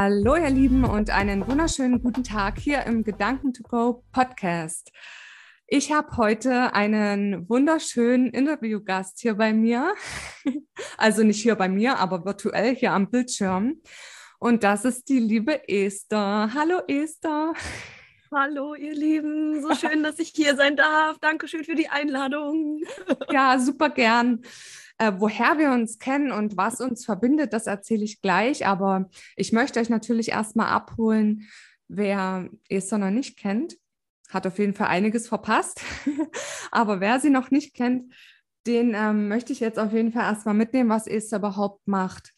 Hallo ihr Lieben und einen wunderschönen guten Tag hier im Gedanken to Go Podcast. Ich habe heute einen wunderschönen Interviewgast hier bei mir. Also nicht hier bei mir, aber virtuell hier am Bildschirm. Und das ist die liebe Esther. Hallo Esther. Hallo ihr Lieben, so schön, dass ich hier sein darf. Dankeschön für die Einladung. Ja, super gern. Äh, woher wir uns kennen und was uns verbindet, das erzähle ich gleich. Aber ich möchte euch natürlich erstmal abholen, wer Esther noch nicht kennt. Hat auf jeden Fall einiges verpasst. Aber wer sie noch nicht kennt, den ähm, möchte ich jetzt auf jeden Fall erstmal mitnehmen, was Esther überhaupt macht.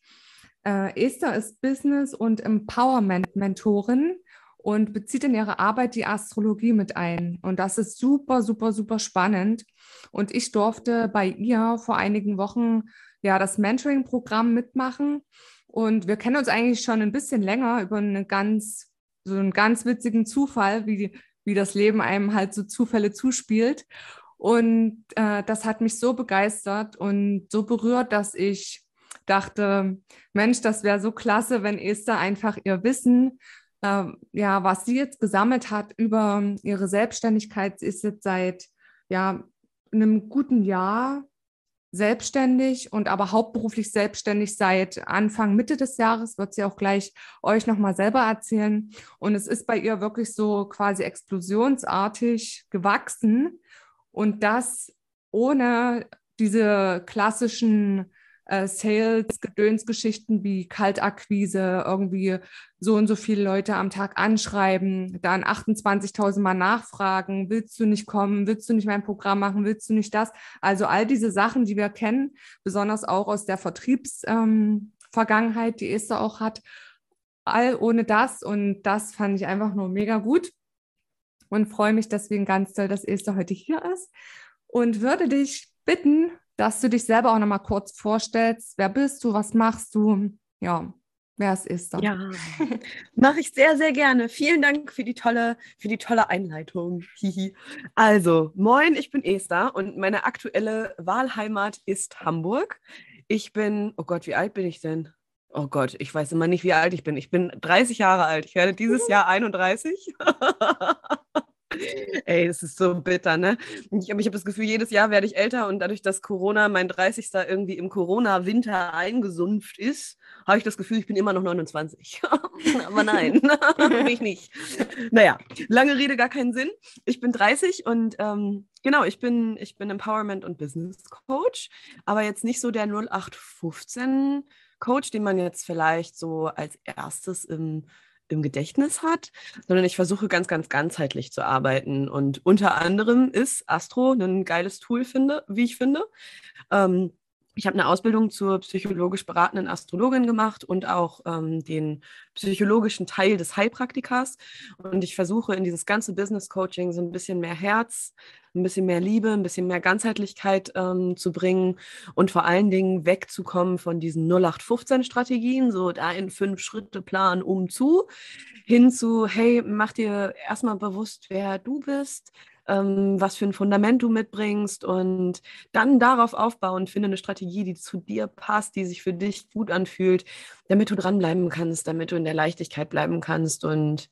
Äh, Esther ist Business- und Empowerment-Mentorin und bezieht in ihre Arbeit die Astrologie mit ein. Und das ist super, super, super spannend. Und ich durfte bei ihr vor einigen Wochen ja das Mentoring-Programm mitmachen. Und wir kennen uns eigentlich schon ein bisschen länger über einen ganz, so einen ganz witzigen Zufall, wie, wie das Leben einem halt so Zufälle zuspielt. Und äh, das hat mich so begeistert und so berührt, dass ich dachte, Mensch, das wäre so klasse, wenn Esther einfach ihr Wissen äh, ja, was sie jetzt gesammelt hat über ihre Selbstständigkeit, ist jetzt seit ja, einem guten Jahr selbstständig und aber hauptberuflich selbstständig seit Anfang, Mitte des Jahres, wird sie auch gleich euch nochmal selber erzählen. Und es ist bei ihr wirklich so quasi explosionsartig gewachsen und das ohne diese klassischen äh, Sales-Gedönsgeschichten wie Kaltakquise, irgendwie so und so viele Leute am Tag anschreiben, dann 28.000 Mal nachfragen, willst du nicht kommen, willst du nicht mein Programm machen, willst du nicht das? Also all diese Sachen, die wir kennen, besonders auch aus der Vertriebsvergangenheit, ähm, die Esther auch hat, all ohne das und das fand ich einfach nur mega gut und freue mich deswegen ganz toll, dass Esther heute hier ist und würde dich bitten, dass du dich selber auch noch mal kurz vorstellst. Wer bist du? Was machst du? Ja, wer es ist. Dann. Ja, mache ich sehr, sehr gerne. Vielen Dank für die tolle, für die tolle Einleitung. also, moin, ich bin Esther und meine aktuelle Wahlheimat ist Hamburg. Ich bin, oh Gott, wie alt bin ich denn? Oh Gott, ich weiß immer nicht, wie alt ich bin. Ich bin 30 Jahre alt. Ich werde dieses Jahr 31. Ey, das ist so bitter, ne? Ich, ich habe das Gefühl, jedes Jahr werde ich älter und dadurch, dass Corona, mein 30. irgendwie im Corona-Winter eingesumpft ist, habe ich das Gefühl, ich bin immer noch 29. Aber nein, bin ich nicht. Naja, lange Rede, gar keinen Sinn. Ich bin 30 und ähm, genau, ich bin, ich bin Empowerment- und Business Coach, aber jetzt nicht so der 0815 Coach, den man jetzt vielleicht so als erstes im im Gedächtnis hat, sondern ich versuche ganz, ganz ganzheitlich zu arbeiten. Und unter anderem ist Astro ein geiles Tool, finde, wie ich finde. Ähm, ich habe eine Ausbildung zur psychologisch beratenden Astrologin gemacht und auch ähm, den psychologischen Teil des Heilpraktikers. Und ich versuche in dieses ganze Business Coaching so ein bisschen mehr Herz, ein bisschen mehr Liebe, ein bisschen mehr Ganzheitlichkeit ähm, zu bringen und vor allen Dingen wegzukommen von diesen 0815-Strategien, so da in fünf Schritte Plan um zu, hin zu, hey, mach dir erstmal bewusst, wer du bist, ähm, was für ein Fundament du mitbringst und dann darauf aufbauen, finde eine Strategie, die zu dir passt, die sich für dich gut anfühlt, damit du dranbleiben kannst, damit du in der Leichtigkeit bleiben kannst und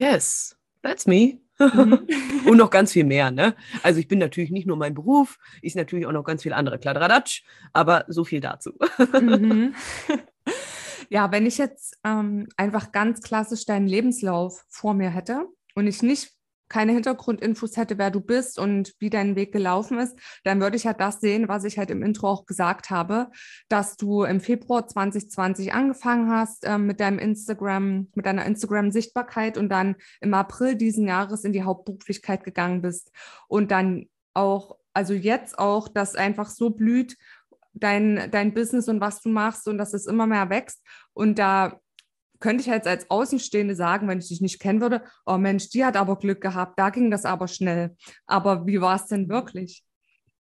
yes, that's me. Mhm. und noch ganz viel mehr, ne? Also ich bin natürlich nicht nur mein Beruf, ist natürlich auch noch ganz viel andere Kladradatsch, aber so viel dazu. mhm. Ja, wenn ich jetzt ähm, einfach ganz klassisch deinen Lebenslauf vor mir hätte und ich nicht keine Hintergrundinfos hätte, wer du bist und wie dein Weg gelaufen ist, dann würde ich halt das sehen, was ich halt im Intro auch gesagt habe, dass du im Februar 2020 angefangen hast äh, mit deinem Instagram, mit deiner Instagram-Sichtbarkeit und dann im April diesen Jahres in die Hauptberuflichkeit gegangen bist und dann auch, also jetzt auch, das einfach so blüht, dein, dein Business und was du machst und dass es immer mehr wächst und da könnte ich jetzt als Außenstehende sagen, wenn ich dich nicht kennen würde, oh Mensch, die hat aber Glück gehabt, da ging das aber schnell. Aber wie war es denn wirklich?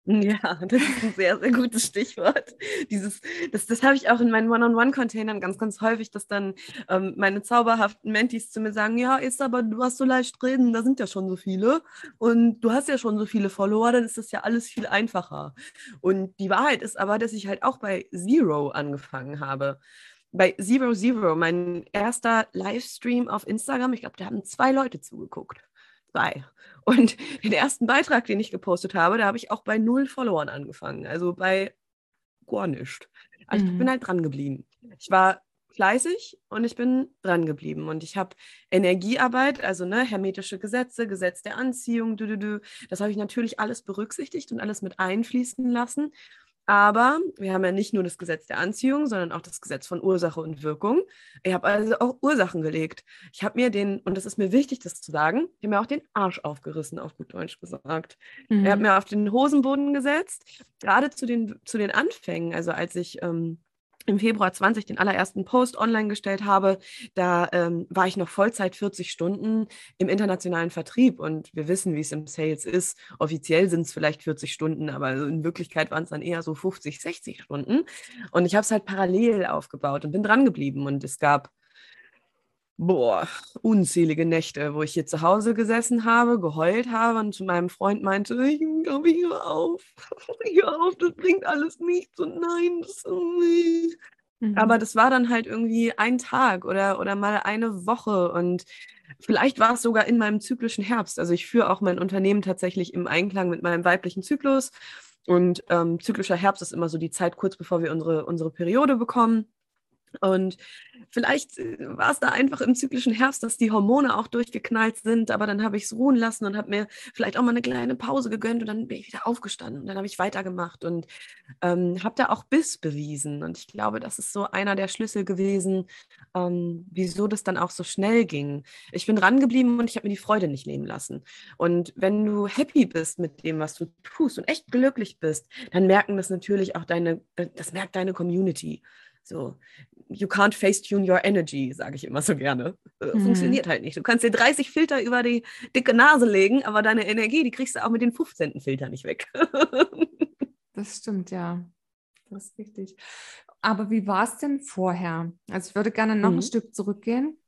Ja, das ist ein sehr, sehr gutes Stichwort. Dieses, das das habe ich auch in meinen One-on-One-Containern ganz, ganz häufig, dass dann ähm, meine zauberhaften Mentis zu mir sagen, ja, ist aber, du hast so leicht reden, da sind ja schon so viele und du hast ja schon so viele Follower, dann ist das ja alles viel einfacher. Und die Wahrheit ist aber, dass ich halt auch bei Zero angefangen habe bei Zero Zero, mein erster Livestream auf Instagram, ich glaube, da haben zwei Leute zugeguckt. Zwei. Und den ersten Beitrag, den ich gepostet habe, da habe ich auch bei null Followern angefangen. Also bei gar nichts. Also mhm. ich bin halt dran geblieben. Ich war fleißig und ich bin dran geblieben. Und ich habe Energiearbeit, also ne, hermetische Gesetze, Gesetz der Anziehung, du, du, du, das habe ich natürlich alles berücksichtigt und alles mit einfließen lassen. Aber wir haben ja nicht nur das Gesetz der Anziehung, sondern auch das Gesetz von Ursache und Wirkung. Ich habe also auch Ursachen gelegt. Ich habe mir den, und das ist mir wichtig, das zu sagen, ich habe mir auch den Arsch aufgerissen, auf gut Deutsch gesagt. Mhm. Ich habe mir auf den Hosenboden gesetzt, gerade zu den, zu den Anfängen, also als ich ähm, im Februar 20 den allerersten Post online gestellt habe, da ähm, war ich noch Vollzeit 40 Stunden im internationalen Vertrieb und wir wissen, wie es im Sales ist. Offiziell sind es vielleicht 40 Stunden, aber in Wirklichkeit waren es dann eher so 50, 60 Stunden. Und ich habe es halt parallel aufgebaut und bin dran geblieben und es gab boah, unzählige Nächte, wo ich hier zu Hause gesessen habe, geheult habe und zu meinem Freund meinte, ich glaube, ich hör auf, hör auf, das bringt alles nichts und nein, das nicht. Mhm. Aber das war dann halt irgendwie ein Tag oder, oder mal eine Woche und vielleicht war es sogar in meinem zyklischen Herbst. Also ich führe auch mein Unternehmen tatsächlich im Einklang mit meinem weiblichen Zyklus und ähm, zyklischer Herbst ist immer so die Zeit kurz bevor wir unsere, unsere Periode bekommen. Und vielleicht äh, war es da einfach im zyklischen Herbst, dass die Hormone auch durchgeknallt sind, aber dann habe ich es ruhen lassen und habe mir vielleicht auch mal eine kleine Pause gegönnt und dann bin ich wieder aufgestanden und dann habe ich weitergemacht und ähm, habe da auch Biss bewiesen. Und ich glaube, das ist so einer der Schlüssel gewesen, ähm, wieso das dann auch so schnell ging. Ich bin dran geblieben und ich habe mir die Freude nicht nehmen lassen. Und wenn du happy bist mit dem, was du tust und echt glücklich bist, dann merken das natürlich auch deine, äh, das merkt deine Community. So, you can't face-tune your energy, sage ich immer so gerne. Äh, mhm. Funktioniert halt nicht. Du kannst dir 30 Filter über die dicke Nase legen, aber deine Energie, die kriegst du auch mit den 15. Filter nicht weg. das stimmt, ja. Das ist richtig. Aber wie war es denn vorher? Also ich würde gerne noch mhm. ein Stück zurückgehen.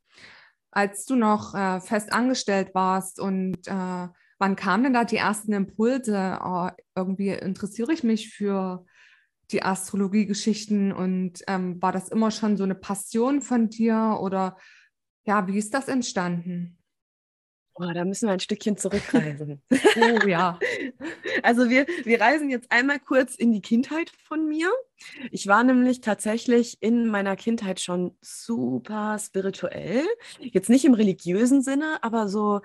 Als du noch äh, fest angestellt warst und äh, wann kamen denn da die ersten Impulse? Oh, irgendwie interessiere ich mich für die Astrologie-Geschichten und ähm, war das immer schon so eine Passion von dir oder ja, wie ist das entstanden? Oh, da müssen wir ein Stückchen zurückreisen. oh ja. Also wir, wir reisen jetzt einmal kurz in die Kindheit von mir. Ich war nämlich tatsächlich in meiner Kindheit schon super spirituell. Jetzt nicht im religiösen Sinne, aber so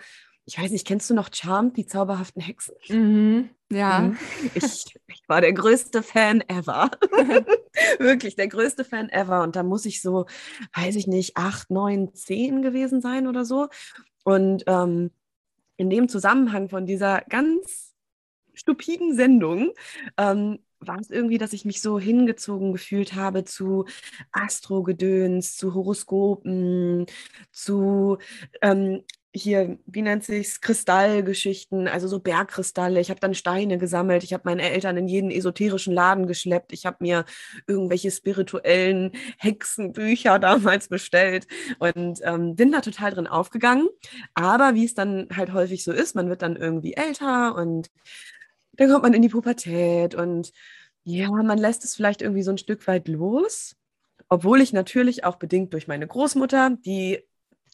ich weiß nicht, kennst du noch Charmed, die zauberhaften Hexen? Mhm, ja. Mhm. Ich, ich, war der größte Fan ever. Wirklich der größte Fan ever. Und da muss ich so, weiß ich nicht, acht, neun, zehn gewesen sein oder so. Und ähm, in dem Zusammenhang von dieser ganz stupiden Sendung ähm, war es irgendwie, dass ich mich so hingezogen gefühlt habe zu Astrogedöns, zu Horoskopen, zu ähm, hier, wie nennt sich's, Kristallgeschichten, also so Bergkristalle. Ich habe dann Steine gesammelt. Ich habe meine Eltern in jeden esoterischen Laden geschleppt. Ich habe mir irgendwelche spirituellen Hexenbücher damals bestellt und ähm, bin da total drin aufgegangen. Aber wie es dann halt häufig so ist, man wird dann irgendwie älter und dann kommt man in die Pubertät und ja, man lässt es vielleicht irgendwie so ein Stück weit los. Obwohl ich natürlich auch bedingt durch meine Großmutter, die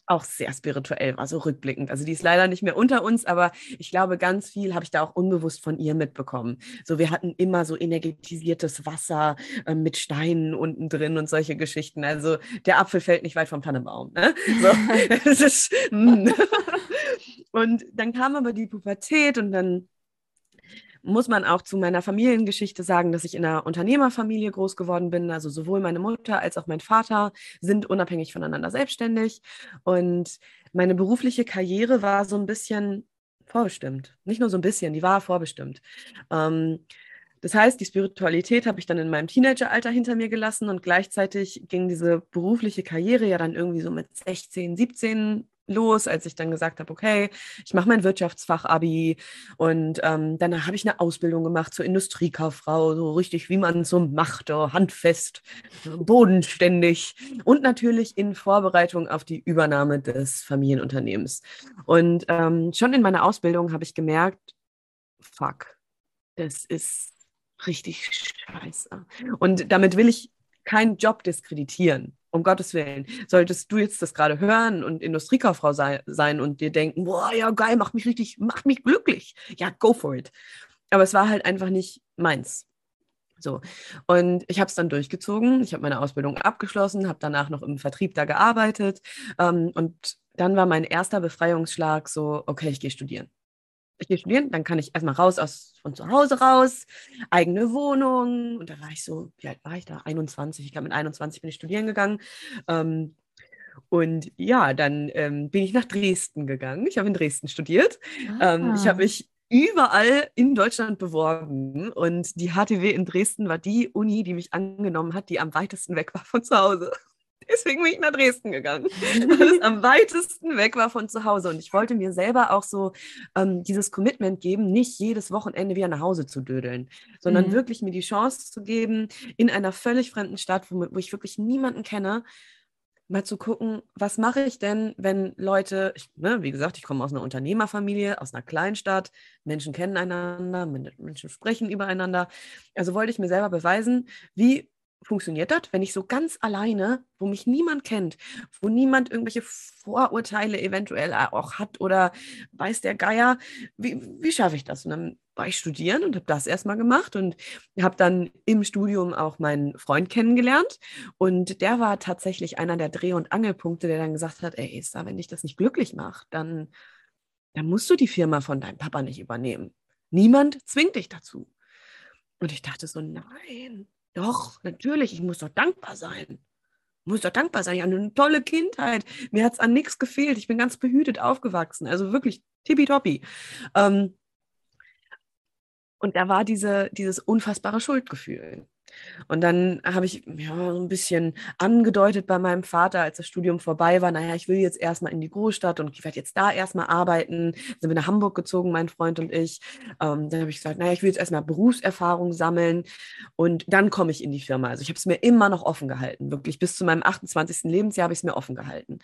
auch sehr spirituell war, so rückblickend. Also die ist leider nicht mehr unter uns, aber ich glaube, ganz viel habe ich da auch unbewusst von ihr mitbekommen. So, wir hatten immer so energetisiertes Wasser äh, mit Steinen unten drin und solche Geschichten. Also der Apfel fällt nicht weit vom Tannenbaum. Ne? So, ist, mm. Und dann kam aber die Pubertät und dann muss man auch zu meiner Familiengeschichte sagen, dass ich in einer Unternehmerfamilie groß geworden bin. Also sowohl meine Mutter als auch mein Vater sind unabhängig voneinander selbstständig. Und meine berufliche Karriere war so ein bisschen vorbestimmt. Nicht nur so ein bisschen, die war vorbestimmt. Ähm, das heißt, die Spiritualität habe ich dann in meinem Teenageralter hinter mir gelassen und gleichzeitig ging diese berufliche Karriere ja dann irgendwie so mit 16, 17 los, als ich dann gesagt habe, okay, ich mache mein Wirtschaftsfach-Abi und ähm, dann habe ich eine Ausbildung gemacht zur Industriekauffrau, so richtig, wie man so macht, oh, handfest, bodenständig und natürlich in Vorbereitung auf die Übernahme des Familienunternehmens. Und ähm, schon in meiner Ausbildung habe ich gemerkt, fuck, das ist richtig scheiße. Und damit will ich keinen Job diskreditieren um Gottes Willen. Solltest du jetzt das gerade hören und Industriekauffrau sei, sein und dir denken, boah, ja geil, macht mich richtig, macht mich glücklich. Ja, go for it. Aber es war halt einfach nicht meins. So. Und ich habe es dann durchgezogen. Ich habe meine Ausbildung abgeschlossen, habe danach noch im Vertrieb da gearbeitet. Ähm, und dann war mein erster Befreiungsschlag so, okay, ich gehe studieren ich gehe studieren, dann kann ich erstmal raus aus, von zu Hause raus, eigene Wohnung. Und da war ich so, wie alt war ich da? 21. Ich glaube, mit 21 bin ich studieren gegangen. Ähm, und ja, dann ähm, bin ich nach Dresden gegangen. Ich habe in Dresden studiert. Ah. Ähm, ich habe ah. mich überall in Deutschland beworben und die HTW in Dresden war die Uni, die mich angenommen hat, die am weitesten weg war von zu Hause. Deswegen bin ich nach Dresden gegangen, weil es am weitesten weg war von zu Hause. Und ich wollte mir selber auch so ähm, dieses Commitment geben, nicht jedes Wochenende wieder nach Hause zu dödeln, sondern mhm. wirklich mir die Chance zu geben, in einer völlig fremden Stadt, wo, wo ich wirklich niemanden kenne, mal zu gucken, was mache ich denn, wenn Leute, ich, ne, wie gesagt, ich komme aus einer Unternehmerfamilie, aus einer Kleinstadt, Menschen kennen einander, Menschen sprechen übereinander. Also wollte ich mir selber beweisen, wie funktioniert das, wenn ich so ganz alleine, wo mich niemand kennt, wo niemand irgendwelche Vorurteile eventuell auch hat oder weiß der Geier, wie, wie schaffe ich das? Und dann war ich studieren und habe das erstmal gemacht und habe dann im Studium auch meinen Freund kennengelernt. Und der war tatsächlich einer der Dreh- und Angelpunkte, der dann gesagt hat, ey, Esther, wenn dich das nicht glücklich macht, dann, dann musst du die Firma von deinem Papa nicht übernehmen. Niemand zwingt dich dazu. Und ich dachte so, nein, doch, natürlich, ich muss doch dankbar sein. Ich muss doch dankbar sein. Ich hatte eine tolle Kindheit. Mir hat es an nichts gefehlt. Ich bin ganz behütet aufgewachsen. Also wirklich tippitoppi. Ähm, und da war diese, dieses unfassbare Schuldgefühl. Und dann habe ich ja, so ein bisschen angedeutet bei meinem Vater, als das Studium vorbei war, naja, ich will jetzt erstmal in die Großstadt und ich werde jetzt da erstmal arbeiten. Sind wir nach Hamburg gezogen, mein Freund und ich. Ähm, dann habe ich gesagt, naja, ich will jetzt erstmal Berufserfahrung sammeln und dann komme ich in die Firma. Also ich habe es mir immer noch offen gehalten. Wirklich bis zu meinem 28. Lebensjahr habe ich es mir offen gehalten.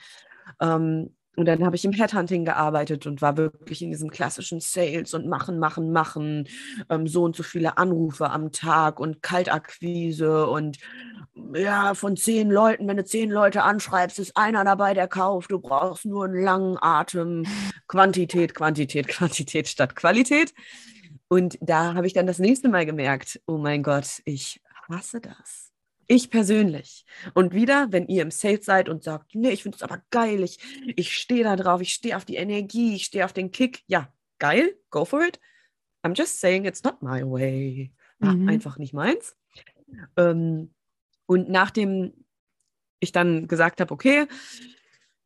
Ähm, und dann habe ich im Headhunting gearbeitet und war wirklich in diesem klassischen Sales und machen, machen, machen, ähm, so und so viele Anrufe am Tag und Kaltakquise und ja, von zehn Leuten, wenn du zehn Leute anschreibst, ist einer dabei, der kauft. Du brauchst nur einen langen Atem. Quantität, Quantität, Quantität statt Qualität. Und da habe ich dann das nächste Mal gemerkt, oh mein Gott, ich hasse das. Ich persönlich. Und wieder, wenn ihr im Sales seid und sagt, nee, ich finde es aber geil, ich, ich stehe da drauf, ich stehe auf die Energie, ich stehe auf den Kick. Ja, geil, go for it. I'm just saying it's not my way. War mhm. einfach nicht meins. Ähm, und nachdem ich dann gesagt habe, okay,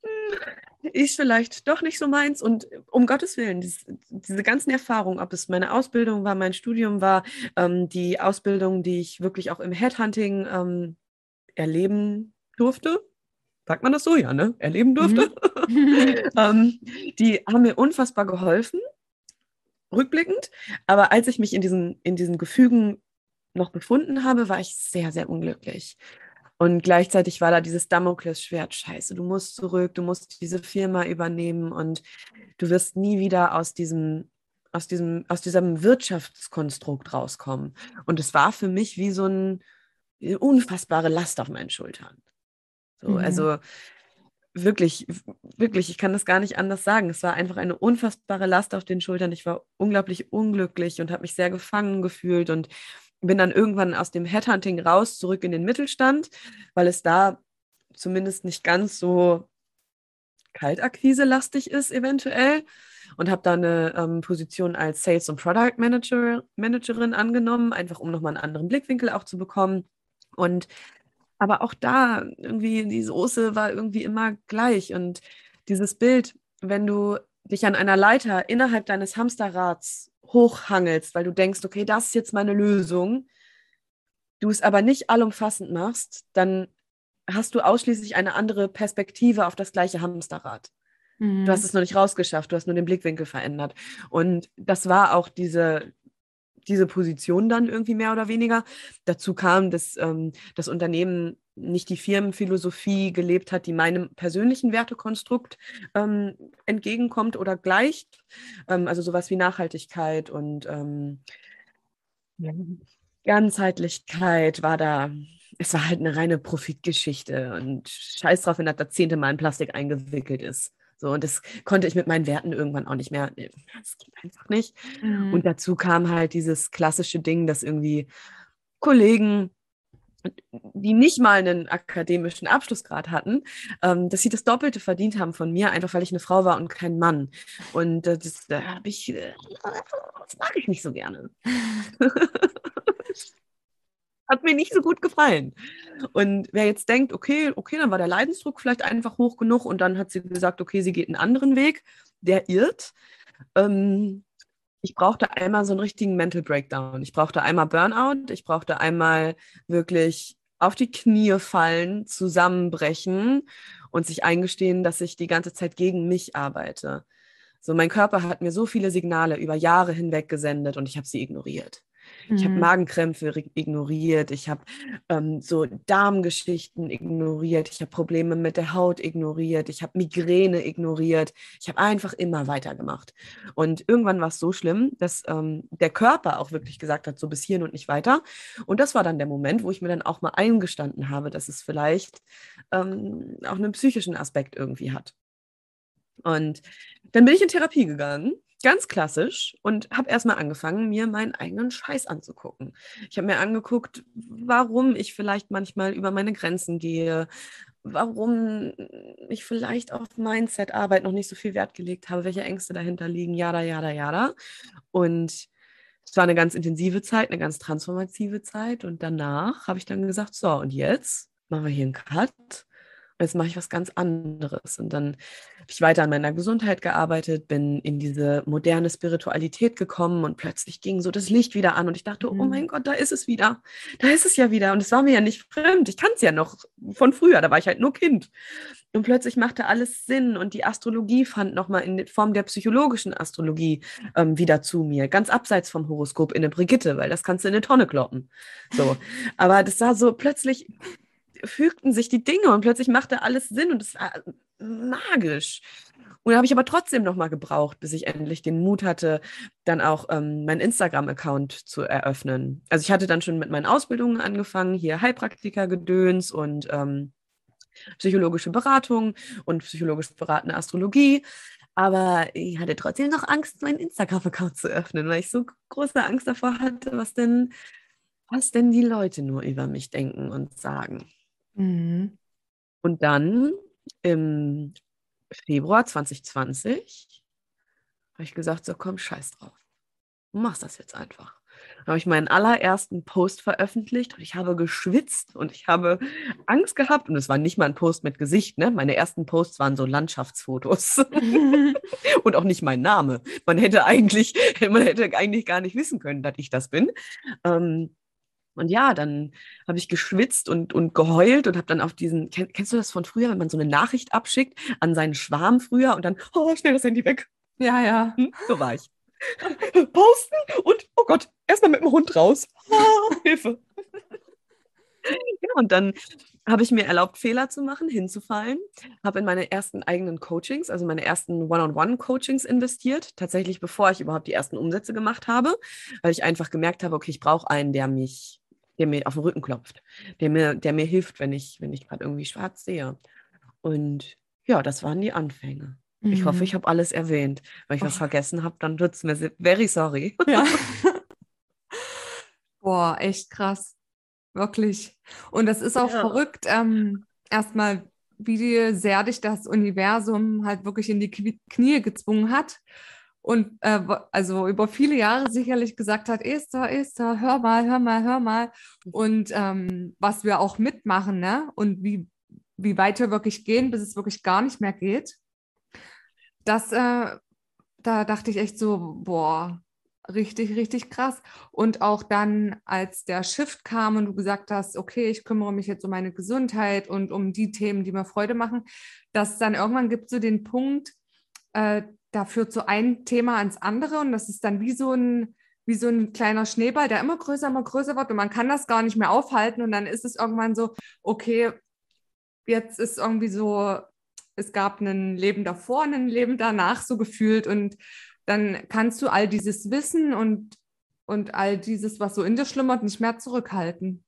hm, ist vielleicht doch nicht so meins. Und um Gottes Willen, diese, diese ganzen Erfahrungen, ob es meine Ausbildung war, mein Studium war, ähm, die Ausbildung, die ich wirklich auch im Headhunting ähm, erleben durfte, sagt man das so, ja, ne? Erleben durfte. Mhm. ähm, die haben mir unfassbar geholfen, rückblickend. Aber als ich mich in diesen, in diesen Gefügen noch befunden habe, war ich sehr, sehr unglücklich. Und gleichzeitig war da dieses Damoklesschwert, scheiße, du musst zurück, du musst diese Firma übernehmen und du wirst nie wieder aus diesem, aus diesem, aus diesem Wirtschaftskonstrukt rauskommen. Und es war für mich wie so ein, eine unfassbare Last auf meinen Schultern. So, mhm. Also wirklich, wirklich, ich kann das gar nicht anders sagen. Es war einfach eine unfassbare Last auf den Schultern. Ich war unglaublich unglücklich und habe mich sehr gefangen gefühlt und bin dann irgendwann aus dem Headhunting raus, zurück in den Mittelstand, weil es da zumindest nicht ganz so Kaltakquise-lastig ist, eventuell. und habe da eine ähm, Position als Sales- und Product Manager, Managerin angenommen, einfach um nochmal einen anderen Blickwinkel auch zu bekommen. Und aber auch da irgendwie, die Soße war irgendwie immer gleich. Und dieses Bild, wenn du dich an einer Leiter innerhalb deines Hamsterrads hochhangelst, weil du denkst, okay, das ist jetzt meine Lösung, du es aber nicht allumfassend machst, dann hast du ausschließlich eine andere Perspektive auf das gleiche Hamsterrad. Mhm. Du hast es noch nicht rausgeschafft, du hast nur den Blickwinkel verändert. Und das war auch diese, diese Position dann irgendwie mehr oder weniger. Dazu kam, dass ähm, das Unternehmen nicht die Firmenphilosophie gelebt hat, die meinem persönlichen Wertekonstrukt ähm, entgegenkommt oder gleicht. Ähm, also sowas wie Nachhaltigkeit und ähm, Ganzheitlichkeit war da. Es war halt eine reine Profitgeschichte und scheiß drauf, wenn das das zehnte Mal in Plastik eingewickelt ist. So, und das konnte ich mit meinen Werten irgendwann auch nicht mehr. Das geht einfach nicht. Mhm. Und dazu kam halt dieses klassische Ding, dass irgendwie Kollegen, die nicht mal einen akademischen Abschlussgrad hatten, ähm, dass sie das Doppelte verdient haben von mir, einfach weil ich eine Frau war und kein Mann. Und äh, das, da habe ich, äh, das mag ich nicht so gerne. hat mir nicht so gut gefallen. Und wer jetzt denkt, okay, okay, dann war der Leidensdruck vielleicht einfach hoch genug und dann hat sie gesagt, okay, sie geht einen anderen Weg, der irrt. Ähm, ich brauchte einmal so einen richtigen Mental Breakdown. Ich brauchte einmal Burnout, ich brauchte einmal wirklich auf die Knie fallen, zusammenbrechen und sich eingestehen, dass ich die ganze Zeit gegen mich arbeite. So, mein Körper hat mir so viele Signale über Jahre hinweg gesendet und ich habe sie ignoriert. Ich habe mhm. Magenkrämpfe ignoriert, ich habe ähm, so Darmgeschichten ignoriert, ich habe Probleme mit der Haut ignoriert, ich habe Migräne ignoriert, ich habe einfach immer weitergemacht. Und irgendwann war es so schlimm, dass ähm, der Körper auch wirklich gesagt hat, so bis hierhin und nicht weiter. Und das war dann der Moment, wo ich mir dann auch mal eingestanden habe, dass es vielleicht ähm, auch einen psychischen Aspekt irgendwie hat. Und dann bin ich in Therapie gegangen ganz klassisch und habe erstmal angefangen, mir meinen eigenen Scheiß anzugucken. Ich habe mir angeguckt, warum ich vielleicht manchmal über meine Grenzen gehe, warum ich vielleicht auf Mindset-Arbeit noch nicht so viel Wert gelegt habe, welche Ängste dahinter liegen, jada, jada, jada. Und es war eine ganz intensive Zeit, eine ganz transformative Zeit. Und danach habe ich dann gesagt, so, und jetzt machen wir hier einen Cut jetzt mache ich was ganz anderes. Und dann habe ich weiter an meiner Gesundheit gearbeitet, bin in diese moderne Spiritualität gekommen und plötzlich ging so das Licht wieder an und ich dachte, mhm. oh mein Gott, da ist es wieder. Da ist es ja wieder. Und es war mir ja nicht fremd. Ich kann es ja noch von früher, da war ich halt nur Kind. Und plötzlich machte alles Sinn und die Astrologie fand nochmal in Form der psychologischen Astrologie ähm, wieder zu mir. Ganz abseits vom Horoskop in eine Brigitte, weil das kannst du in eine Tonne kloppen. So. Aber das war so plötzlich fügten sich die Dinge und plötzlich machte alles Sinn und es war magisch. Und da habe ich aber trotzdem noch mal gebraucht, bis ich endlich den Mut hatte, dann auch ähm, meinen Instagram-Account zu eröffnen. Also ich hatte dann schon mit meinen Ausbildungen angefangen, hier Heilpraktiker-Gedöns und ähm, psychologische Beratung und psychologisch beratende Astrologie. Aber ich hatte trotzdem noch Angst, meinen Instagram-Account zu öffnen, weil ich so große Angst davor hatte, was denn, was denn die Leute nur über mich denken und sagen. Mhm. Und dann im Februar 2020 habe ich gesagt, so komm, scheiß drauf. Du machst das jetzt einfach. Dann habe ich meinen allerersten Post veröffentlicht und ich habe geschwitzt und ich habe Angst gehabt. Und es war nicht mal ein Post mit Gesicht, ne? Meine ersten Posts waren so Landschaftsfotos. und auch nicht mein Name. Man hätte eigentlich, man hätte eigentlich gar nicht wissen können, dass ich das bin. Ähm, und ja, dann habe ich geschwitzt und, und geheult und habe dann auf diesen, kenn, kennst du das von früher, wenn man so eine Nachricht abschickt an seinen Schwarm früher und dann, oh, schnell das Handy weg. Ja, ja. Hm, so war ich. Posten und, oh Gott, erstmal mit dem Hund raus. Oh, Hilfe. ja, und dann habe ich mir erlaubt, Fehler zu machen, hinzufallen, habe in meine ersten eigenen Coachings, also meine ersten One-on-One-Coachings investiert, tatsächlich bevor ich überhaupt die ersten Umsätze gemacht habe, weil ich einfach gemerkt habe, okay, ich brauche einen, der mich der mir auf den Rücken klopft, der mir, der mir hilft, wenn ich, wenn ich gerade irgendwie schwarz sehe. Und ja, das waren die Anfänge. Mhm. Ich hoffe, mhm. ich habe alles erwähnt. Wenn ich oh. was vergessen habe, dann tut es mir very sorry. Ja. Boah, echt krass. Wirklich. Und das ist auch ja. verrückt. Ähm, erstmal, wie sehr dich das Universum halt wirklich in die Knie gezwungen hat und äh, also über viele Jahre sicherlich gesagt hat, Esther, Esther, hör mal, hör mal, hör mal. Und ähm, was wir auch mitmachen, ne? Und wie, wie weit wir wirklich gehen, bis es wirklich gar nicht mehr geht. Das, äh, da dachte ich echt so, boah, richtig, richtig krass. Und auch dann, als der Shift kam und du gesagt hast, okay, ich kümmere mich jetzt um meine Gesundheit und um die Themen, die mir Freude machen, dass dann irgendwann gibt es so den Punkt, äh, da führt so ein Thema ans andere und das ist dann wie so ein, wie so ein kleiner Schneeball, der immer größer, immer größer wird und man kann das gar nicht mehr aufhalten und dann ist es irgendwann so, okay, jetzt ist irgendwie so, es gab ein Leben davor, ein Leben danach so gefühlt und dann kannst du all dieses Wissen und, und all dieses, was so in dir schlummert, nicht mehr zurückhalten.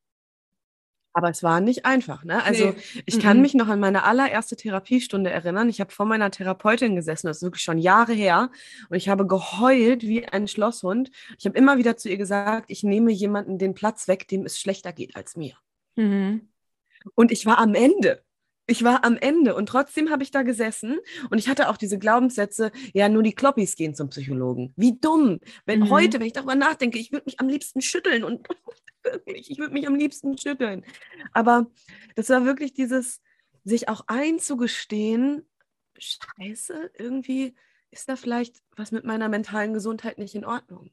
Aber es war nicht einfach. Ne? Also nee. ich kann mich noch an meine allererste Therapiestunde erinnern. Ich habe vor meiner Therapeutin gesessen, das ist wirklich schon Jahre her. Und ich habe geheult wie ein Schlosshund. Ich habe immer wieder zu ihr gesagt, ich nehme jemanden den Platz weg, dem es schlechter geht als mir. Mhm. Und ich war am Ende. Ich war am Ende und trotzdem habe ich da gesessen und ich hatte auch diese Glaubenssätze, ja, nur die Kloppis gehen zum Psychologen. Wie dumm. Wenn mhm. heute, wenn ich darüber nachdenke, ich würde mich am liebsten schütteln und wirklich, ich würde mich am liebsten schütteln. Aber das war wirklich dieses, sich auch einzugestehen, scheiße, irgendwie ist da vielleicht was mit meiner mentalen Gesundheit nicht in Ordnung.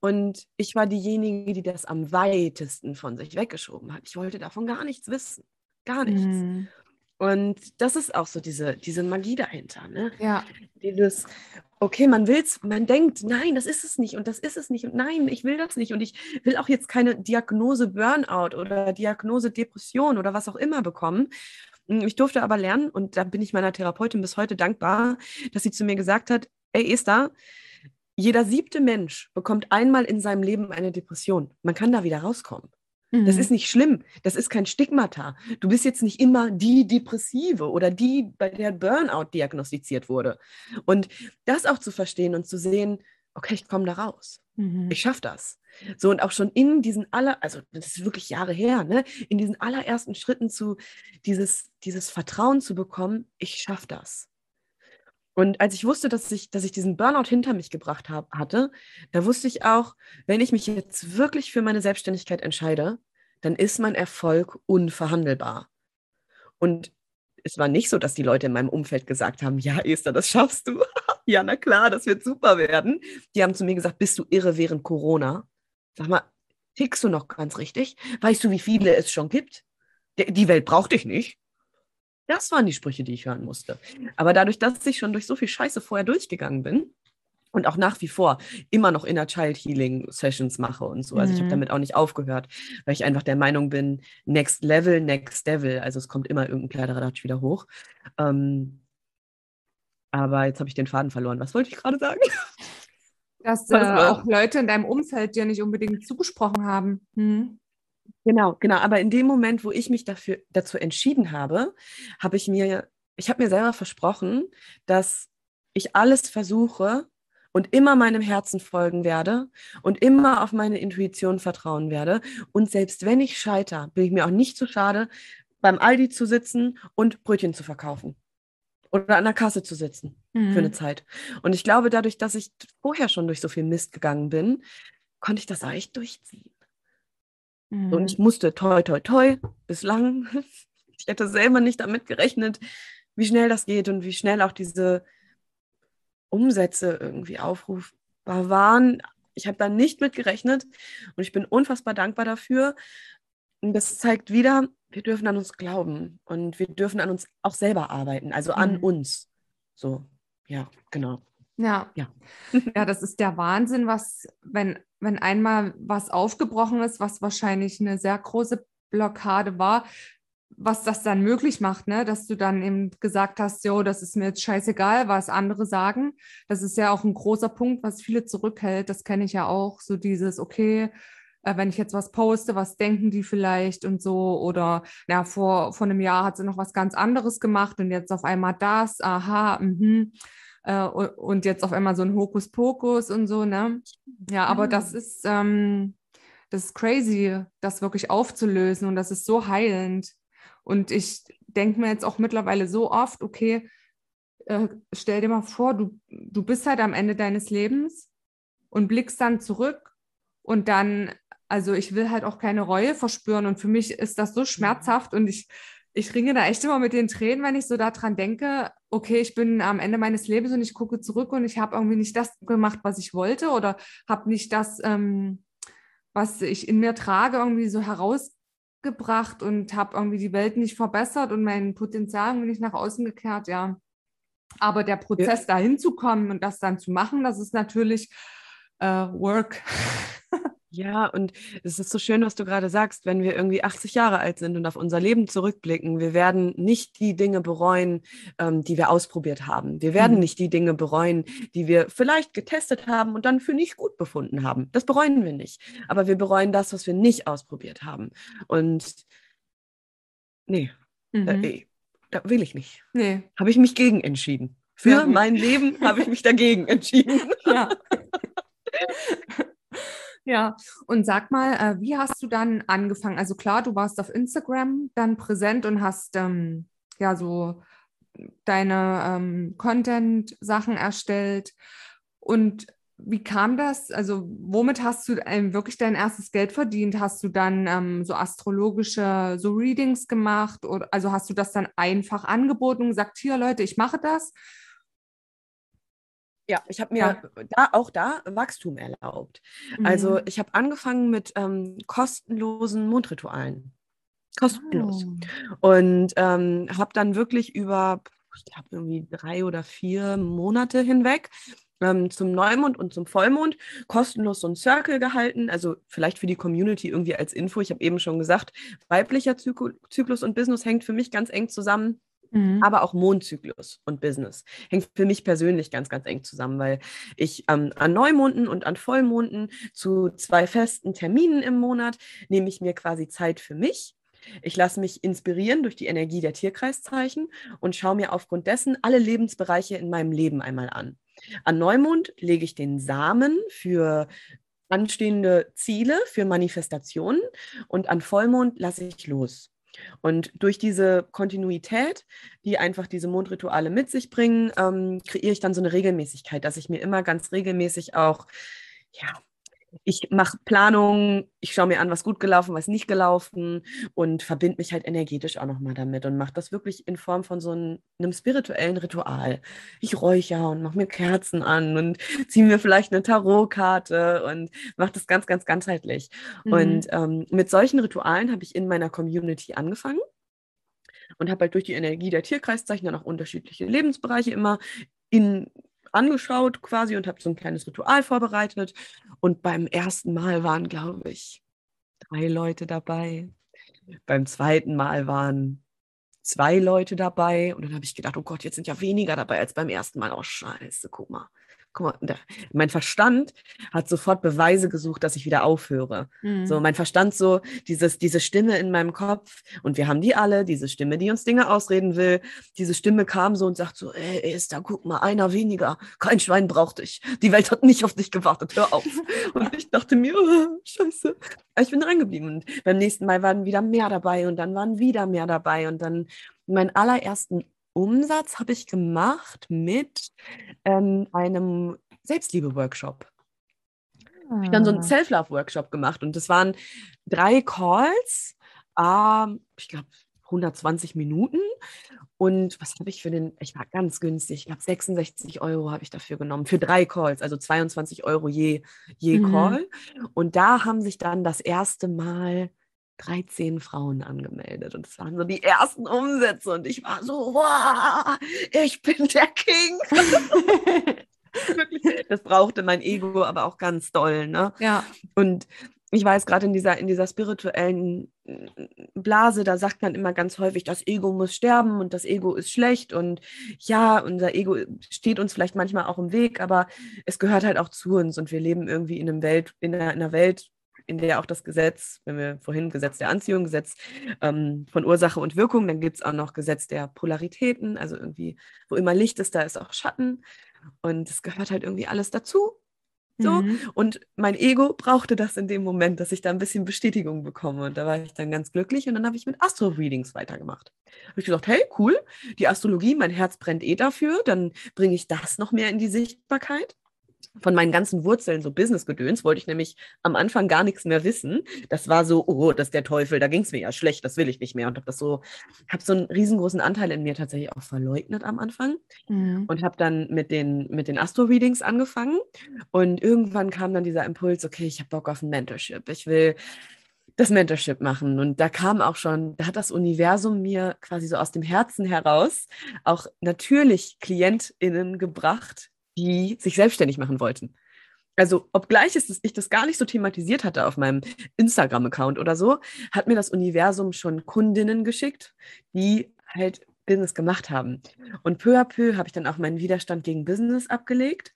Und ich war diejenige, die das am weitesten von sich weggeschoben hat. Ich wollte davon gar nichts wissen. Gar nichts. Mhm. Und das ist auch so diese, diese Magie dahinter. Ne? Ja. Dieses, okay, man will es, man denkt, nein, das ist es nicht und das ist es nicht und nein, ich will das nicht und ich will auch jetzt keine Diagnose Burnout oder Diagnose Depression oder was auch immer bekommen. Hm, ich durfte aber lernen und da bin ich meiner Therapeutin bis heute dankbar, dass sie zu mir gesagt hat, ey Esther, jeder siebte Mensch bekommt einmal in seinem Leben eine Depression. Man kann da wieder rauskommen. Das ist mhm. nicht schlimm. Das ist kein Stigmata. Du bist jetzt nicht immer die Depressive oder die, bei der Burnout diagnostiziert wurde. Und das auch zu verstehen und zu sehen, okay, ich komme da raus. Mhm. Ich schaffe das. So und auch schon in diesen aller, also das ist wirklich Jahre her, ne, in diesen allerersten Schritten zu dieses, dieses Vertrauen zu bekommen, ich schaffe das. Und als ich wusste, dass ich, dass ich diesen Burnout hinter mich gebracht hab, hatte, da wusste ich auch, wenn ich mich jetzt wirklich für meine Selbstständigkeit entscheide, dann ist mein Erfolg unverhandelbar. Und es war nicht so, dass die Leute in meinem Umfeld gesagt haben, ja, Esther, das schaffst du. ja, na klar, das wird super werden. Die haben zu mir gesagt, bist du irre während Corona? Sag mal, tickst du noch ganz richtig? Weißt du, wie viele es schon gibt? Die Welt braucht dich nicht. Das waren die Sprüche, die ich hören musste. Aber dadurch, dass ich schon durch so viel Scheiße vorher durchgegangen bin und auch nach wie vor immer noch Inner Child Healing Sessions mache und so, also mhm. ich habe damit auch nicht aufgehört, weil ich einfach der Meinung bin, Next Level, Next Devil, also es kommt immer irgendein Kleiderratsch wieder hoch. Ähm, aber jetzt habe ich den Faden verloren. Was wollte ich gerade sagen? Dass äh, auch Leute in deinem Umfeld dir nicht unbedingt zugesprochen haben. Hm. Genau, genau. Aber in dem Moment, wo ich mich dafür, dazu entschieden habe, habe ich mir, ich habe mir selber versprochen, dass ich alles versuche und immer meinem Herzen folgen werde und immer auf meine Intuition vertrauen werde. Und selbst wenn ich scheitere, bin ich mir auch nicht zu so schade, beim Aldi zu sitzen und Brötchen zu verkaufen. Oder an der Kasse zu sitzen mhm. für eine. Zeit. Und ich glaube, dadurch, dass ich vorher schon durch so viel Mist gegangen bin, konnte ich das auch echt durchziehen. Mhm. Und ich musste toi, toi, toi, bislang. Ich hätte selber nicht damit gerechnet, wie schnell das geht und wie schnell auch diese Umsätze irgendwie aufrufbar waren. Ich habe da nicht mit gerechnet und ich bin unfassbar dankbar dafür. Und das zeigt wieder, wir dürfen an uns glauben und wir dürfen an uns auch selber arbeiten, also an mhm. uns. So, ja, genau. Ja. ja. ja, das ist der Wahnsinn, was, wenn, wenn einmal was aufgebrochen ist, was wahrscheinlich eine sehr große Blockade war, was das dann möglich macht, ne? dass du dann eben gesagt hast, jo, das ist mir jetzt scheißegal, was andere sagen. Das ist ja auch ein großer Punkt, was viele zurückhält. Das kenne ich ja auch, so dieses, okay, äh, wenn ich jetzt was poste, was denken die vielleicht und so. Oder ja, vor, vor einem Jahr hat sie noch was ganz anderes gemacht und jetzt auf einmal das, aha, mhm äh, und jetzt auf einmal so ein Hokuspokus und so, ne? Ja, aber das ist, ähm, das ist crazy, das wirklich aufzulösen und das ist so heilend. Und ich denke mir jetzt auch mittlerweile so oft, okay, äh, stell dir mal vor, du, du bist halt am Ende deines Lebens und blickst dann zurück und dann, also ich will halt auch keine Reue verspüren und für mich ist das so mhm. schmerzhaft und ich, ich ringe da echt immer mit den Tränen, wenn ich so daran denke, okay, ich bin am Ende meines Lebens und ich gucke zurück und ich habe irgendwie nicht das gemacht, was ich wollte oder habe nicht das, ähm, was ich in mir trage, irgendwie so herausgebracht und habe irgendwie die Welt nicht verbessert und mein Potenzial irgendwie nicht nach außen gekehrt, ja. Aber der Prozess, ja. dahin zu kommen und das dann zu machen, das ist natürlich äh, Work. Ja, und es ist so schön, was du gerade sagst, wenn wir irgendwie 80 Jahre alt sind und auf unser Leben zurückblicken. Wir werden nicht die Dinge bereuen, ähm, die wir ausprobiert haben. Wir werden mhm. nicht die Dinge bereuen, die wir vielleicht getestet haben und dann für nicht gut befunden haben. Das bereuen wir nicht. Aber wir bereuen das, was wir nicht ausprobiert haben. Und nee, mhm. da, da, will ich nicht. Nee. Habe ich mich gegen entschieden. Für mein Leben habe ich mich dagegen entschieden. Ja. Ja, und sag mal, äh, wie hast du dann angefangen? Also klar, du warst auf Instagram dann präsent und hast ähm, ja so deine ähm, Content-Sachen erstellt. Und wie kam das? Also womit hast du ähm, wirklich dein erstes Geld verdient? Hast du dann ähm, so astrologische so Readings gemacht? Oder also hast du das dann einfach angeboten und gesagt, hier Leute, ich mache das? Ja, ich habe mir ja. da auch da Wachstum erlaubt. Also, mhm. Also ich habe angefangen mit ähm, kostenlosen Mondritualen. Kostenlos. Oh. Und ähm, habe dann wirklich über, ich glaube, irgendwie drei oder vier Monate hinweg ähm, zum Neumond und zum Vollmond kostenlos so einen Circle gehalten. Also vielleicht für die Community irgendwie als Info. Ich habe eben schon gesagt, weiblicher Zyklus und Business hängt für mich ganz eng zusammen. Mhm. Aber auch Mondzyklus und Business hängt für mich persönlich ganz, ganz eng zusammen, weil ich ähm, an Neumonden und an Vollmonden zu zwei festen Terminen im Monat nehme ich mir quasi Zeit für mich. Ich lasse mich inspirieren durch die Energie der Tierkreiszeichen und schaue mir aufgrund dessen alle Lebensbereiche in meinem Leben einmal an. An Neumond lege ich den Samen für anstehende Ziele, für Manifestationen und an Vollmond lasse ich los. Und durch diese Kontinuität, die einfach diese Mondrituale mit sich bringen, ähm, kreiere ich dann so eine Regelmäßigkeit, dass ich mir immer ganz regelmäßig auch ja, ich mache Planungen, ich schaue mir an, was gut gelaufen, was nicht gelaufen und verbinde mich halt energetisch auch nochmal damit und mache das wirklich in Form von so einem, einem spirituellen Ritual. Ich räuchere und mache mir Kerzen an und ziehe mir vielleicht eine Tarotkarte und mache das ganz, ganz ganzheitlich. Mhm. Und ähm, mit solchen Ritualen habe ich in meiner Community angefangen und habe halt durch die Energie der Tierkreiszeichen dann auch unterschiedliche Lebensbereiche immer in angeschaut quasi und habe so ein kleines Ritual vorbereitet. Und beim ersten Mal waren, glaube ich, drei Leute dabei. Beim zweiten Mal waren zwei Leute dabei. Und dann habe ich gedacht, oh Gott, jetzt sind ja weniger dabei als beim ersten Mal. Oh, scheiße, guck mal guck mal, mein Verstand hat sofort Beweise gesucht, dass ich wieder aufhöre. Mhm. So, mein Verstand so, dieses, diese Stimme in meinem Kopf, und wir haben die alle, diese Stimme, die uns Dinge ausreden will, diese Stimme kam so und sagt so, ey, ist da, guck mal, einer weniger, kein Schwein braucht dich, die Welt hat nicht auf dich gewartet, hör auf. und ich dachte mir, oh, scheiße. Aber ich bin dran geblieben und beim nächsten Mal waren wieder mehr dabei und dann waren wieder mehr dabei und dann meinen allerersten Umsatz habe ich gemacht mit ähm, einem Selbstliebe-Workshop. Ah. Ich habe dann so einen ah. Self-Love-Workshop gemacht und das waren drei Calls, äh, ich glaube 120 Minuten. Und was habe ich für den, ich war ganz günstig, ich glaube 66 Euro habe ich dafür genommen, für drei Calls, also 22 Euro je, je mhm. Call. Und da haben sich dann das erste Mal 13 Frauen angemeldet und es waren so die ersten Umsätze und ich war so, wow, ich bin der King. Wirklich, das brauchte mein Ego aber auch ganz doll, ne? Ja. Und ich weiß gerade in dieser, in dieser spirituellen Blase, da sagt man immer ganz häufig, das Ego muss sterben und das Ego ist schlecht und ja, unser Ego steht uns vielleicht manchmal auch im Weg, aber es gehört halt auch zu uns und wir leben irgendwie in, einem Welt, in, einer, in einer Welt, in der auch das Gesetz, wenn wir vorhin Gesetz der Anziehung, Gesetz ähm, von Ursache und Wirkung, dann gibt es auch noch Gesetz der Polaritäten, also irgendwie, wo immer Licht ist, da ist auch Schatten. Und es gehört halt irgendwie alles dazu. So. Mhm. Und mein Ego brauchte das in dem Moment, dass ich da ein bisschen Bestätigung bekomme. Und da war ich dann ganz glücklich. Und dann habe ich mit Astro-Readings weitergemacht. Habe ich gesagt, hey, cool, die Astrologie, mein Herz brennt eh dafür. Dann bringe ich das noch mehr in die Sichtbarkeit von meinen ganzen Wurzeln, so Business-Gedöns, wollte ich nämlich am Anfang gar nichts mehr wissen. Das war so, oh, das ist der Teufel, da ging es mir ja schlecht, das will ich nicht mehr. Und habe das so, habe so einen riesengroßen Anteil in mir tatsächlich auch verleugnet am Anfang. Mhm. Und habe dann mit den, mit den Astro-Readings angefangen. Und irgendwann kam dann dieser Impuls, okay, ich habe Bock auf ein Mentorship. Ich will das Mentorship machen. Und da kam auch schon, da hat das Universum mir quasi so aus dem Herzen heraus auch natürlich KlientInnen gebracht, die sich selbstständig machen wollten. Also, obgleich es, ich das gar nicht so thematisiert hatte auf meinem Instagram-Account oder so, hat mir das Universum schon Kundinnen geschickt, die halt Business gemacht haben. Und peu à peu habe ich dann auch meinen Widerstand gegen Business abgelegt.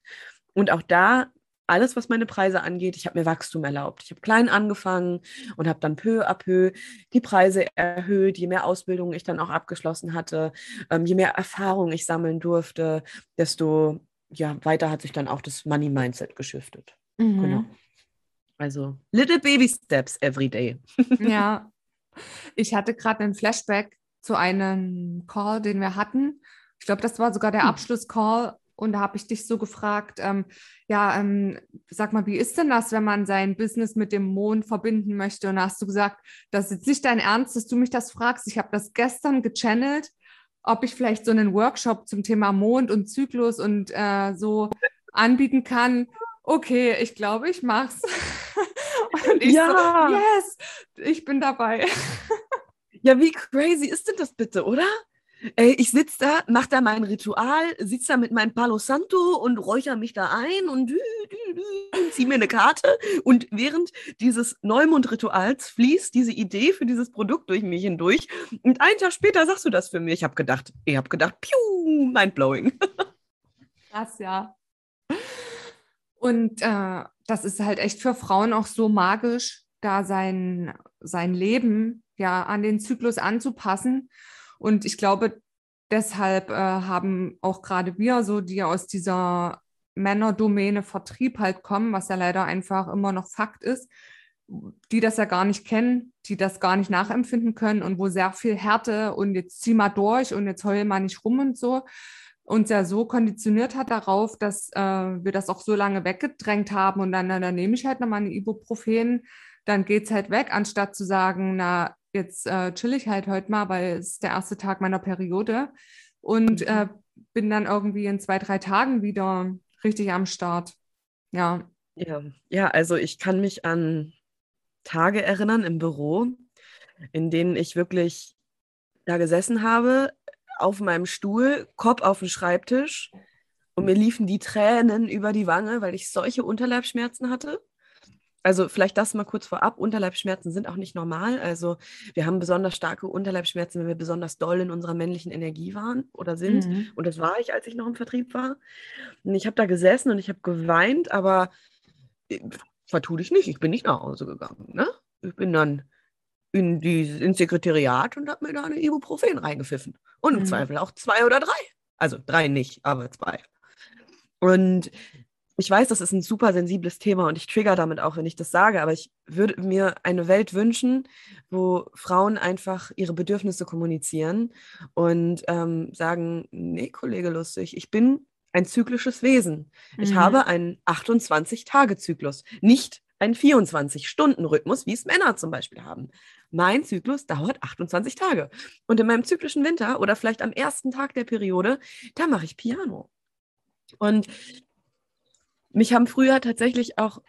Und auch da alles, was meine Preise angeht, ich habe mir Wachstum erlaubt. Ich habe klein angefangen und habe dann peu à peu die Preise erhöht, je mehr Ausbildung ich dann auch abgeschlossen hatte, ähm, je mehr Erfahrung ich sammeln durfte, desto ja, weiter hat sich dann auch das Money Mindset geschiftet. Mhm. Genau. Also little baby steps every day. ja. Ich hatte gerade einen Flashback zu einem Call, den wir hatten. Ich glaube, das war sogar der hm. Abschlusscall. Und da habe ich dich so gefragt, ähm, ja, ähm, sag mal, wie ist denn das, wenn man sein Business mit dem Mond verbinden möchte? Und da hast du gesagt, das ist jetzt nicht dein Ernst, dass du mich das fragst. Ich habe das gestern gechannelt ob ich vielleicht so einen Workshop zum Thema Mond und Zyklus und äh, so anbieten kann. Okay, ich glaube, ich mach's. und ich ja. so, yes, ich bin dabei. ja, wie crazy ist denn das bitte, oder? Ey, ich sitze da, mache da mein Ritual, sitze da mit meinem Palo Santo und räuchere mich da ein und, ziehe mir eine Karte. Und während dieses Neumond-Rituals fließt diese Idee für dieses Produkt durch mich hindurch. Und einen Tag später sagst du das für mich. Ich habe gedacht, ich habe gedacht, piu, mindblowing. Krass, ja. Und äh, das ist halt echt für Frauen auch so magisch, da sein, sein Leben ja an den Zyklus anzupassen und ich glaube, deshalb äh, haben auch gerade wir, so die aus dieser Männerdomäne Vertrieb halt kommen, was ja leider einfach immer noch Fakt ist, die das ja gar nicht kennen, die das gar nicht nachempfinden können und wo sehr viel Härte und jetzt zieh mal durch und jetzt heul mal nicht rum und so. Uns ja so konditioniert hat darauf, dass äh, wir das auch so lange weggedrängt haben und dann, dann nehme ich halt nochmal eine Ibuprofen, dann geht es halt weg, anstatt zu sagen, na, jetzt äh, chill ich halt heute mal, weil es ist der erste Tag meiner Periode und mhm. äh, bin dann irgendwie in zwei, drei Tagen wieder richtig am Start. Ja. Ja, ja, also ich kann mich an Tage erinnern im Büro, in denen ich wirklich da gesessen habe, auf meinem Stuhl, Kopf auf dem Schreibtisch und mir liefen die Tränen über die Wange, weil ich solche Unterleibschmerzen hatte. Also vielleicht das mal kurz vorab. Unterleibsschmerzen sind auch nicht normal. Also wir haben besonders starke Unterleibsschmerzen, wenn wir besonders doll in unserer männlichen Energie waren oder sind. Mhm. Und das war ich, als ich noch im Vertrieb war. Und ich habe da gesessen und ich habe geweint, aber äh, vertue dich nicht. Ich bin nicht nach Hause gegangen. Ne? Ich bin dann in die, ins Sekretariat und habe mir da eine Ibuprofen reingepfiffen. Und im mhm. Zweifel auch zwei oder drei. Also drei nicht, aber zwei. Und ich weiß, das ist ein super sensibles Thema und ich trigger damit auch, wenn ich das sage, aber ich würde mir eine Welt wünschen, wo Frauen einfach ihre Bedürfnisse kommunizieren und ähm, sagen, nee, Kollege Lustig, ich bin ein zyklisches Wesen. Ich mhm. habe einen 28-Tage-Zyklus, nicht einen 24-Stunden-Rhythmus, wie es Männer zum Beispiel haben. Mein Zyklus dauert 28 Tage. Und in meinem zyklischen Winter oder vielleicht am ersten Tag der Periode, da mache ich Piano. Und mich haben früher tatsächlich auch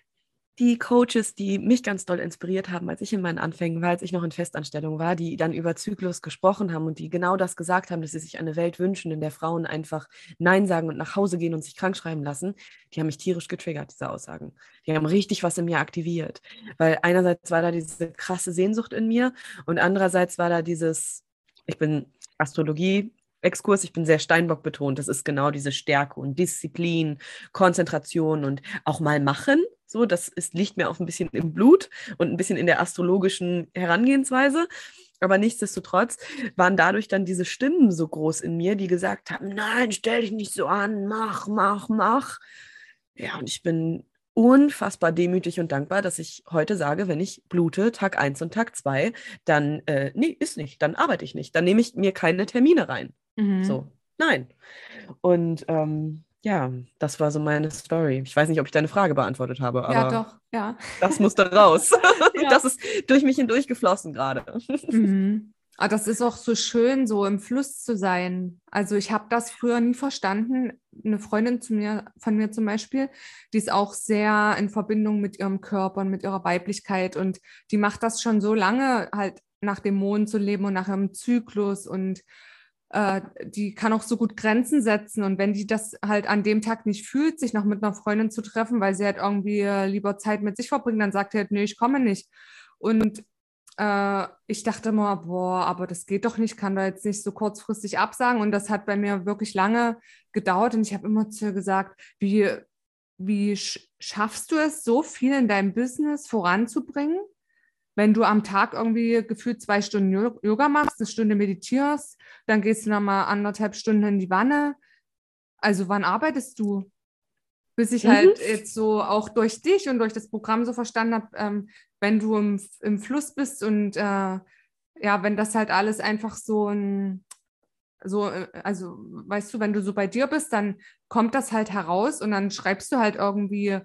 die Coaches, die mich ganz doll inspiriert haben, als ich in meinen Anfängen war, als ich noch in Festanstellung war, die dann über Zyklus gesprochen haben und die genau das gesagt haben, dass sie sich eine Welt wünschen, in der Frauen einfach Nein sagen und nach Hause gehen und sich krank schreiben lassen, die haben mich tierisch getriggert, diese Aussagen. Die haben richtig was in mir aktiviert. Weil einerseits war da diese krasse Sehnsucht in mir und andererseits war da dieses, ich bin Astrologie Exkurs, ich bin sehr Steinbock betont. Das ist genau diese Stärke und Disziplin, Konzentration und auch mal machen. So, das ist, liegt mir auch ein bisschen im Blut und ein bisschen in der astrologischen Herangehensweise. Aber nichtsdestotrotz waren dadurch dann diese Stimmen so groß in mir, die gesagt haben: Nein, stell dich nicht so an, mach, mach, mach. Ja, und ich bin unfassbar demütig und dankbar, dass ich heute sage, wenn ich blute, Tag 1 und Tag 2, dann, äh, nee, ist nicht, dann arbeite ich nicht, dann nehme ich mir keine Termine rein. Mhm. So, nein. Und ähm, ja, das war so meine Story. Ich weiß nicht, ob ich deine Frage beantwortet habe, aber ja, doch, ja. das musste raus. ja. Das ist durch mich hindurch geflossen gerade. Mhm. Ah, das ist auch so schön, so im Fluss zu sein. Also ich habe das früher nie verstanden. Eine Freundin zu mir, von mir zum Beispiel, die ist auch sehr in Verbindung mit ihrem Körper und mit ihrer Weiblichkeit und die macht das schon so lange, halt nach dem Mond zu leben und nach ihrem Zyklus und äh, die kann auch so gut Grenzen setzen und wenn die das halt an dem Tag nicht fühlt, sich noch mit einer Freundin zu treffen, weil sie halt irgendwie lieber Zeit mit sich verbringen, dann sagt sie halt, nee, ich komme nicht. Und äh, ich dachte immer, boah, aber das geht doch nicht, kann da jetzt nicht so kurzfristig absagen. Und das hat bei mir wirklich lange gedauert. Und ich habe immer zu ihr gesagt, wie, wie schaffst du es, so viel in deinem Business voranzubringen, wenn du am Tag irgendwie gefühlt zwei Stunden Yoga machst, eine Stunde meditierst, dann gehst du nochmal anderthalb Stunden in die Wanne. Also wann arbeitest du? bis ich halt mhm. halt jetzt so auch durch dich und durch das Programm so verstanden habe, ähm, wenn du im, im Fluss bist und äh, ja, wenn das halt alles einfach so ein, so, äh, also weißt du, wenn du so bei dir bist, dann kommt das halt heraus und dann schreibst du halt irgendwie,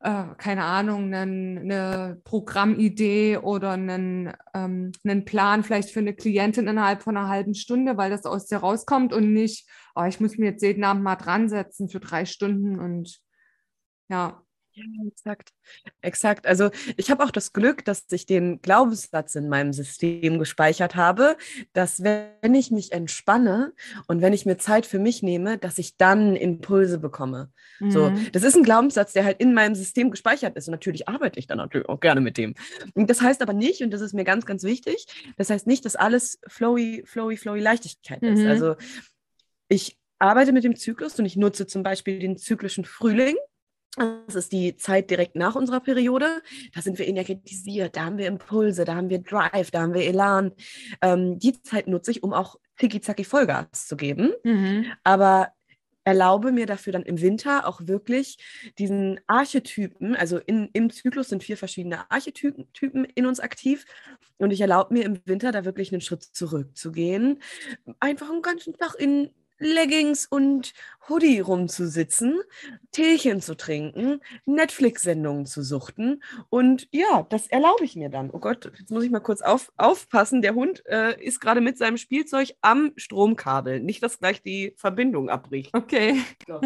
äh, keine Ahnung, eine Programmidee oder einen, ähm, einen Plan vielleicht für eine Klientin innerhalb von einer halben Stunde, weil das aus dir rauskommt und nicht, oh, ich muss mir jetzt jeden Abend mal dran setzen für drei Stunden und ja. Ja, exakt. Exakt. Also ich habe auch das Glück, dass ich den Glaubenssatz in meinem System gespeichert habe, dass wenn ich mich entspanne und wenn ich mir Zeit für mich nehme, dass ich dann Impulse bekomme. Mhm. So, das ist ein Glaubenssatz, der halt in meinem System gespeichert ist. Und natürlich arbeite ich dann natürlich auch gerne mit dem. Und das heißt aber nicht, und das ist mir ganz, ganz wichtig, das heißt nicht, dass alles flowy, flowy, flowy Leichtigkeit mhm. ist. Also ich arbeite mit dem Zyklus und ich nutze zum Beispiel den zyklischen Frühling das ist die Zeit direkt nach unserer Periode. Da sind wir energetisiert, da haben wir Impulse, da haben wir Drive, da haben wir Elan. Ähm, die Zeit nutze ich, um auch tiki-zaki Vollgas zu geben. Mhm. Aber erlaube mir dafür dann im Winter auch wirklich diesen Archetypen, also in, im Zyklus sind vier verschiedene Archetypen in uns aktiv und ich erlaube mir im Winter da wirklich einen Schritt zurückzugehen, einfach einen ganzen Tag in Leggings und Hoodie rumzusitzen, Teechen zu trinken, Netflix-Sendungen zu suchten. Und ja, das erlaube ich mir dann. Oh Gott, jetzt muss ich mal kurz auf, aufpassen. Der Hund äh, ist gerade mit seinem Spielzeug am Stromkabel. Nicht, dass gleich die Verbindung abbricht. Okay. So,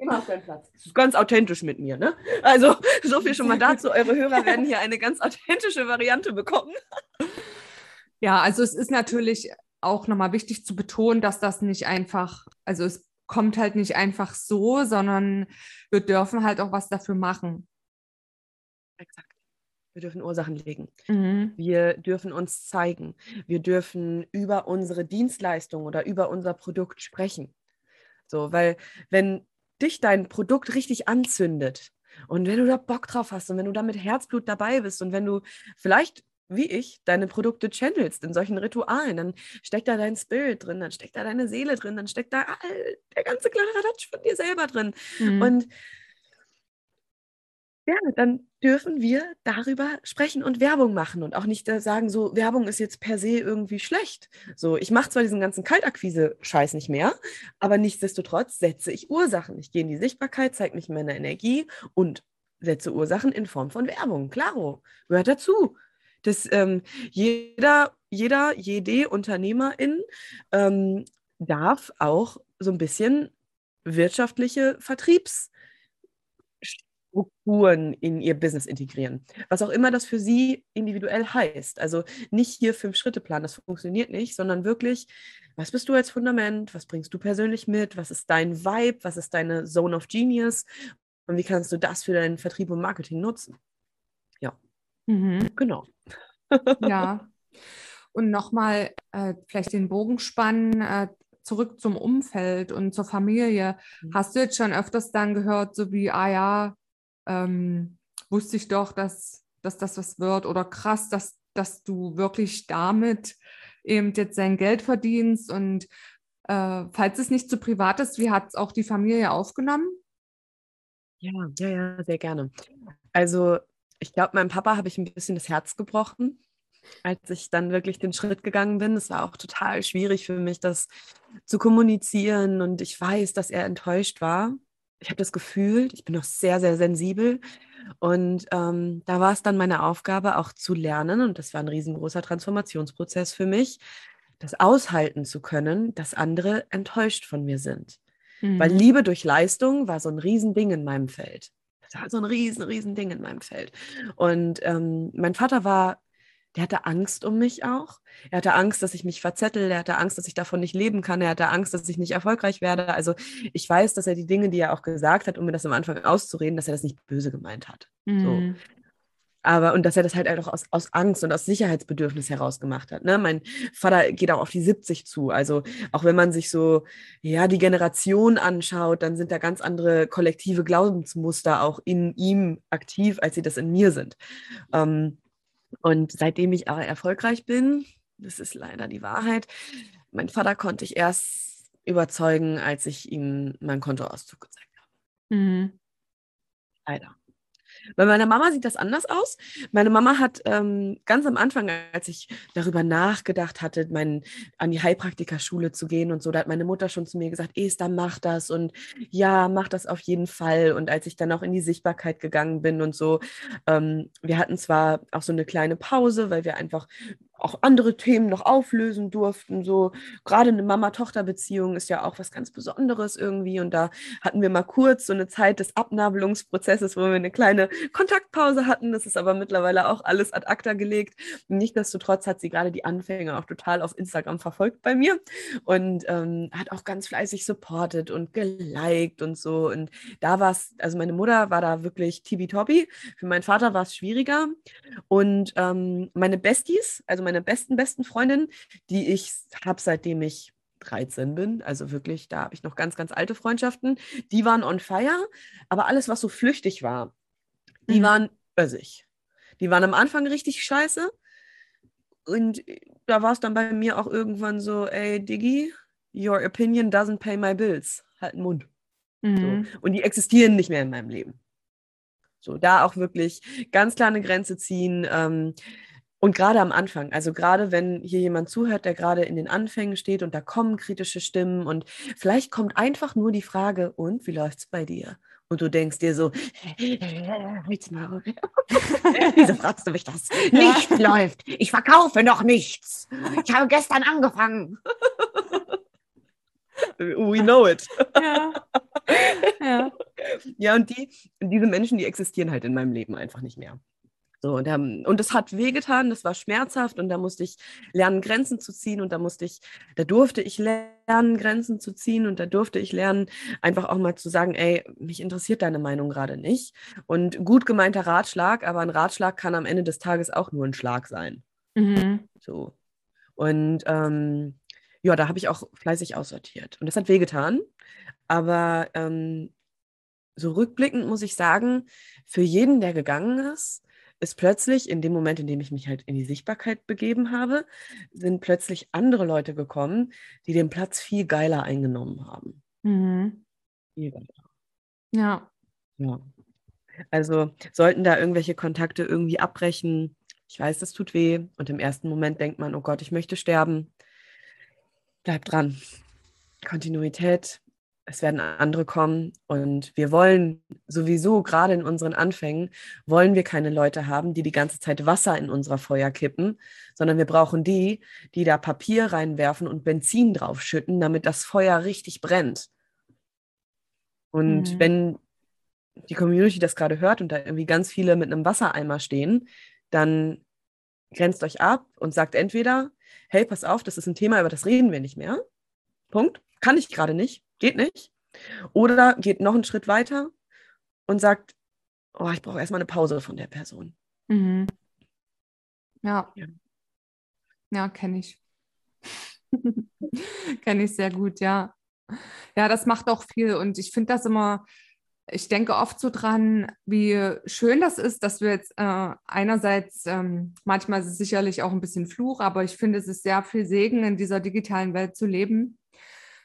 Immer auf deinen Platz. Das ist ganz authentisch mit mir, ne? Also, so viel schon mal dazu. Eure Hörer werden hier eine ganz authentische Variante bekommen. Ja, also es ist natürlich auch nochmal wichtig zu betonen, dass das nicht einfach, also es kommt halt nicht einfach so, sondern wir dürfen halt auch was dafür machen. Exakt. Wir dürfen Ursachen legen. Mhm. Wir dürfen uns zeigen. Wir dürfen über unsere Dienstleistung oder über unser Produkt sprechen. So, weil wenn dich dein Produkt richtig anzündet und wenn du da Bock drauf hast und wenn du da mit Herzblut dabei bist und wenn du vielleicht wie ich deine Produkte channelst in solchen Ritualen, dann steckt da dein Spirit drin, dann steckt da deine Seele drin, dann steckt da all, der ganze kleine Radatsch von dir selber drin. Mhm. Und ja, dann dürfen wir darüber sprechen und Werbung machen und auch nicht sagen, so Werbung ist jetzt per se irgendwie schlecht. So, ich mache zwar diesen ganzen Kaltakquise-Scheiß nicht mehr, aber nichtsdestotrotz setze ich Ursachen. Ich gehe in die Sichtbarkeit, zeige mich meine Energie und setze Ursachen in Form von Werbung. Klaro, gehört dazu dass ähm, jeder, jeder, jede Unternehmerin ähm, darf auch so ein bisschen wirtschaftliche Vertriebsstrukturen in ihr Business integrieren. Was auch immer das für sie individuell heißt. Also nicht hier Fünf-Schritte-Plan, das funktioniert nicht, sondern wirklich, was bist du als Fundament? Was bringst du persönlich mit? Was ist dein Vibe? Was ist deine Zone of Genius? Und wie kannst du das für deinen Vertrieb und Marketing nutzen? Mhm. Genau. ja. Und nochmal äh, vielleicht den Bogen spannen, äh, zurück zum Umfeld und zur Familie. Mhm. Hast du jetzt schon öfters dann gehört, so wie, ah ja, ähm, wusste ich doch, dass, dass das was wird oder krass, dass, dass du wirklich damit eben jetzt sein Geld verdienst und äh, falls es nicht zu privat ist, wie hat es auch die Familie aufgenommen? Ja, ja, ja, sehr gerne. Also ich glaube, meinem Papa habe ich ein bisschen das Herz gebrochen, als ich dann wirklich den Schritt gegangen bin. Es war auch total schwierig für mich, das zu kommunizieren und ich weiß, dass er enttäuscht war. Ich habe das gefühlt, ich bin noch sehr, sehr sensibel und ähm, da war es dann meine Aufgabe auch zu lernen und das war ein riesengroßer Transformationsprozess für mich, das aushalten zu können, dass andere enttäuscht von mir sind. Mhm. Weil Liebe durch Leistung war so ein Riesending in meinem Feld. War so ein riesen, riesen Ding in meinem Feld. Und ähm, mein Vater war, der hatte Angst um mich auch. Er hatte Angst, dass ich mich verzettel. Er hatte Angst, dass ich davon nicht leben kann. Er hatte Angst, dass ich nicht erfolgreich werde. Also ich weiß, dass er die Dinge, die er auch gesagt hat, um mir das am Anfang auszureden, dass er das nicht böse gemeint hat. Mhm. So. Aber, und dass er das halt einfach aus, aus Angst und aus Sicherheitsbedürfnis heraus gemacht hat. Ne? Mein Vater geht auch auf die 70 zu. Also auch wenn man sich so, ja, die Generation anschaut, dann sind da ganz andere kollektive Glaubensmuster auch in ihm aktiv, als sie das in mir sind. Ähm, und seitdem ich aber erfolgreich bin, das ist leider die Wahrheit, mein Vater konnte ich erst überzeugen, als ich ihm meinen Kontoauszug gezeigt habe. Mhm. Leider. Bei meiner Mama sieht das anders aus. Meine Mama hat ähm, ganz am Anfang, als ich darüber nachgedacht hatte, mein, an die Heilpraktikerschule zu gehen und so, da hat meine Mutter schon zu mir gesagt, Esther, mach das und ja, mach das auf jeden Fall. Und als ich dann auch in die Sichtbarkeit gegangen bin und so, ähm, wir hatten zwar auch so eine kleine Pause, weil wir einfach auch andere Themen noch auflösen durften. So gerade eine Mama-Tochter-Beziehung ist ja auch was ganz Besonderes irgendwie. Und da hatten wir mal kurz so eine Zeit des Abnabelungsprozesses, wo wir eine kleine Kontaktpause hatten. Das ist aber mittlerweile auch alles ad acta gelegt. Nichtsdestotrotz hat sie gerade die Anfänge auch total auf Instagram verfolgt bei mir und ähm, hat auch ganz fleißig supportet und geliked und so. Und da war es, also meine Mutter war da wirklich tibi-tobi. Für meinen Vater war es schwieriger. Und ähm, meine Besties, also meine besten, besten Freundinnen, die ich habe, seitdem ich 13 bin. Also wirklich, da habe ich noch ganz, ganz alte Freundschaften. Die waren on fire, aber alles, was so flüchtig war, die mhm. waren össig. Die waren am Anfang richtig scheiße. Und da war es dann bei mir auch irgendwann so, ey, Diggi, your opinion doesn't pay my bills. Halt den Mund. Mhm. So. Und die existieren nicht mehr in meinem Leben. So, da auch wirklich ganz klar eine Grenze ziehen. Ähm, und gerade am Anfang, also gerade wenn hier jemand zuhört, der gerade in den Anfängen steht und da kommen kritische Stimmen und vielleicht kommt einfach nur die Frage, und wie läuft es bei dir? Und du denkst dir so, wieso fragst du mich das? Nicht läuft. Ich verkaufe noch nichts. Ich habe gestern angefangen. We know it. Ja. Ja, ja und die, diese Menschen, die existieren halt in meinem Leben einfach nicht mehr. So, und, ähm, und das hat wehgetan, das war schmerzhaft und da musste ich lernen, Grenzen zu ziehen und da musste ich, da durfte ich lernen, Grenzen zu ziehen und da durfte ich lernen, einfach auch mal zu sagen, ey, mich interessiert deine Meinung gerade nicht. Und gut gemeinter Ratschlag, aber ein Ratschlag kann am Ende des Tages auch nur ein Schlag sein. Mhm. So. Und ähm, ja, da habe ich auch fleißig aussortiert. Und das hat wehgetan. Aber ähm, so rückblickend muss ich sagen, für jeden, der gegangen ist, ist plötzlich in dem Moment, in dem ich mich halt in die Sichtbarkeit begeben habe, sind plötzlich andere Leute gekommen, die den Platz viel geiler eingenommen haben. Mhm. Viel geiler. Ja. Ja. Also sollten da irgendwelche Kontakte irgendwie abbrechen. Ich weiß, das tut weh. Und im ersten Moment denkt man, oh Gott, ich möchte sterben. Bleib dran. Kontinuität es werden andere kommen und wir wollen sowieso gerade in unseren Anfängen, wollen wir keine Leute haben, die die ganze Zeit Wasser in unser Feuer kippen, sondern wir brauchen die, die da Papier reinwerfen und Benzin draufschütten, damit das Feuer richtig brennt. Und mhm. wenn die Community das gerade hört und da irgendwie ganz viele mit einem Wassereimer stehen, dann grenzt euch ab und sagt entweder, hey, pass auf, das ist ein Thema, über das reden wir nicht mehr. Punkt. Kann ich gerade nicht Geht nicht. Oder geht noch einen Schritt weiter und sagt, oh, ich brauche erstmal eine Pause von der Person. Mhm. Ja. Ja, ja kenne ich. kenne ich sehr gut, ja. Ja, das macht auch viel und ich finde das immer, ich denke oft so dran, wie schön das ist, dass wir jetzt äh, einerseits, ähm, manchmal ist es sicherlich auch ein bisschen Fluch, aber ich finde, es ist sehr viel Segen in dieser digitalen Welt zu leben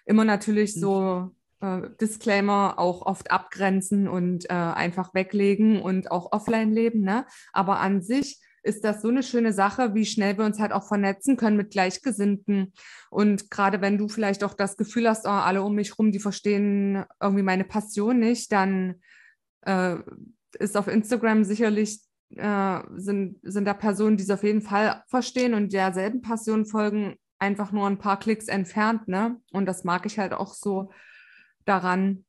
immer natürlich so äh, Disclaimer auch oft abgrenzen und äh, einfach weglegen und auch offline leben. Ne? Aber an sich ist das so eine schöne Sache, wie schnell wir uns halt auch vernetzen können mit Gleichgesinnten. Und gerade wenn du vielleicht auch das Gefühl hast, oh, alle um mich rum, die verstehen irgendwie meine Passion nicht, dann äh, ist auf Instagram sicherlich äh, sind, sind da Personen, die es auf jeden Fall verstehen und derselben Passion folgen, einfach nur ein paar Klicks entfernt, ne? Und das mag ich halt auch so daran.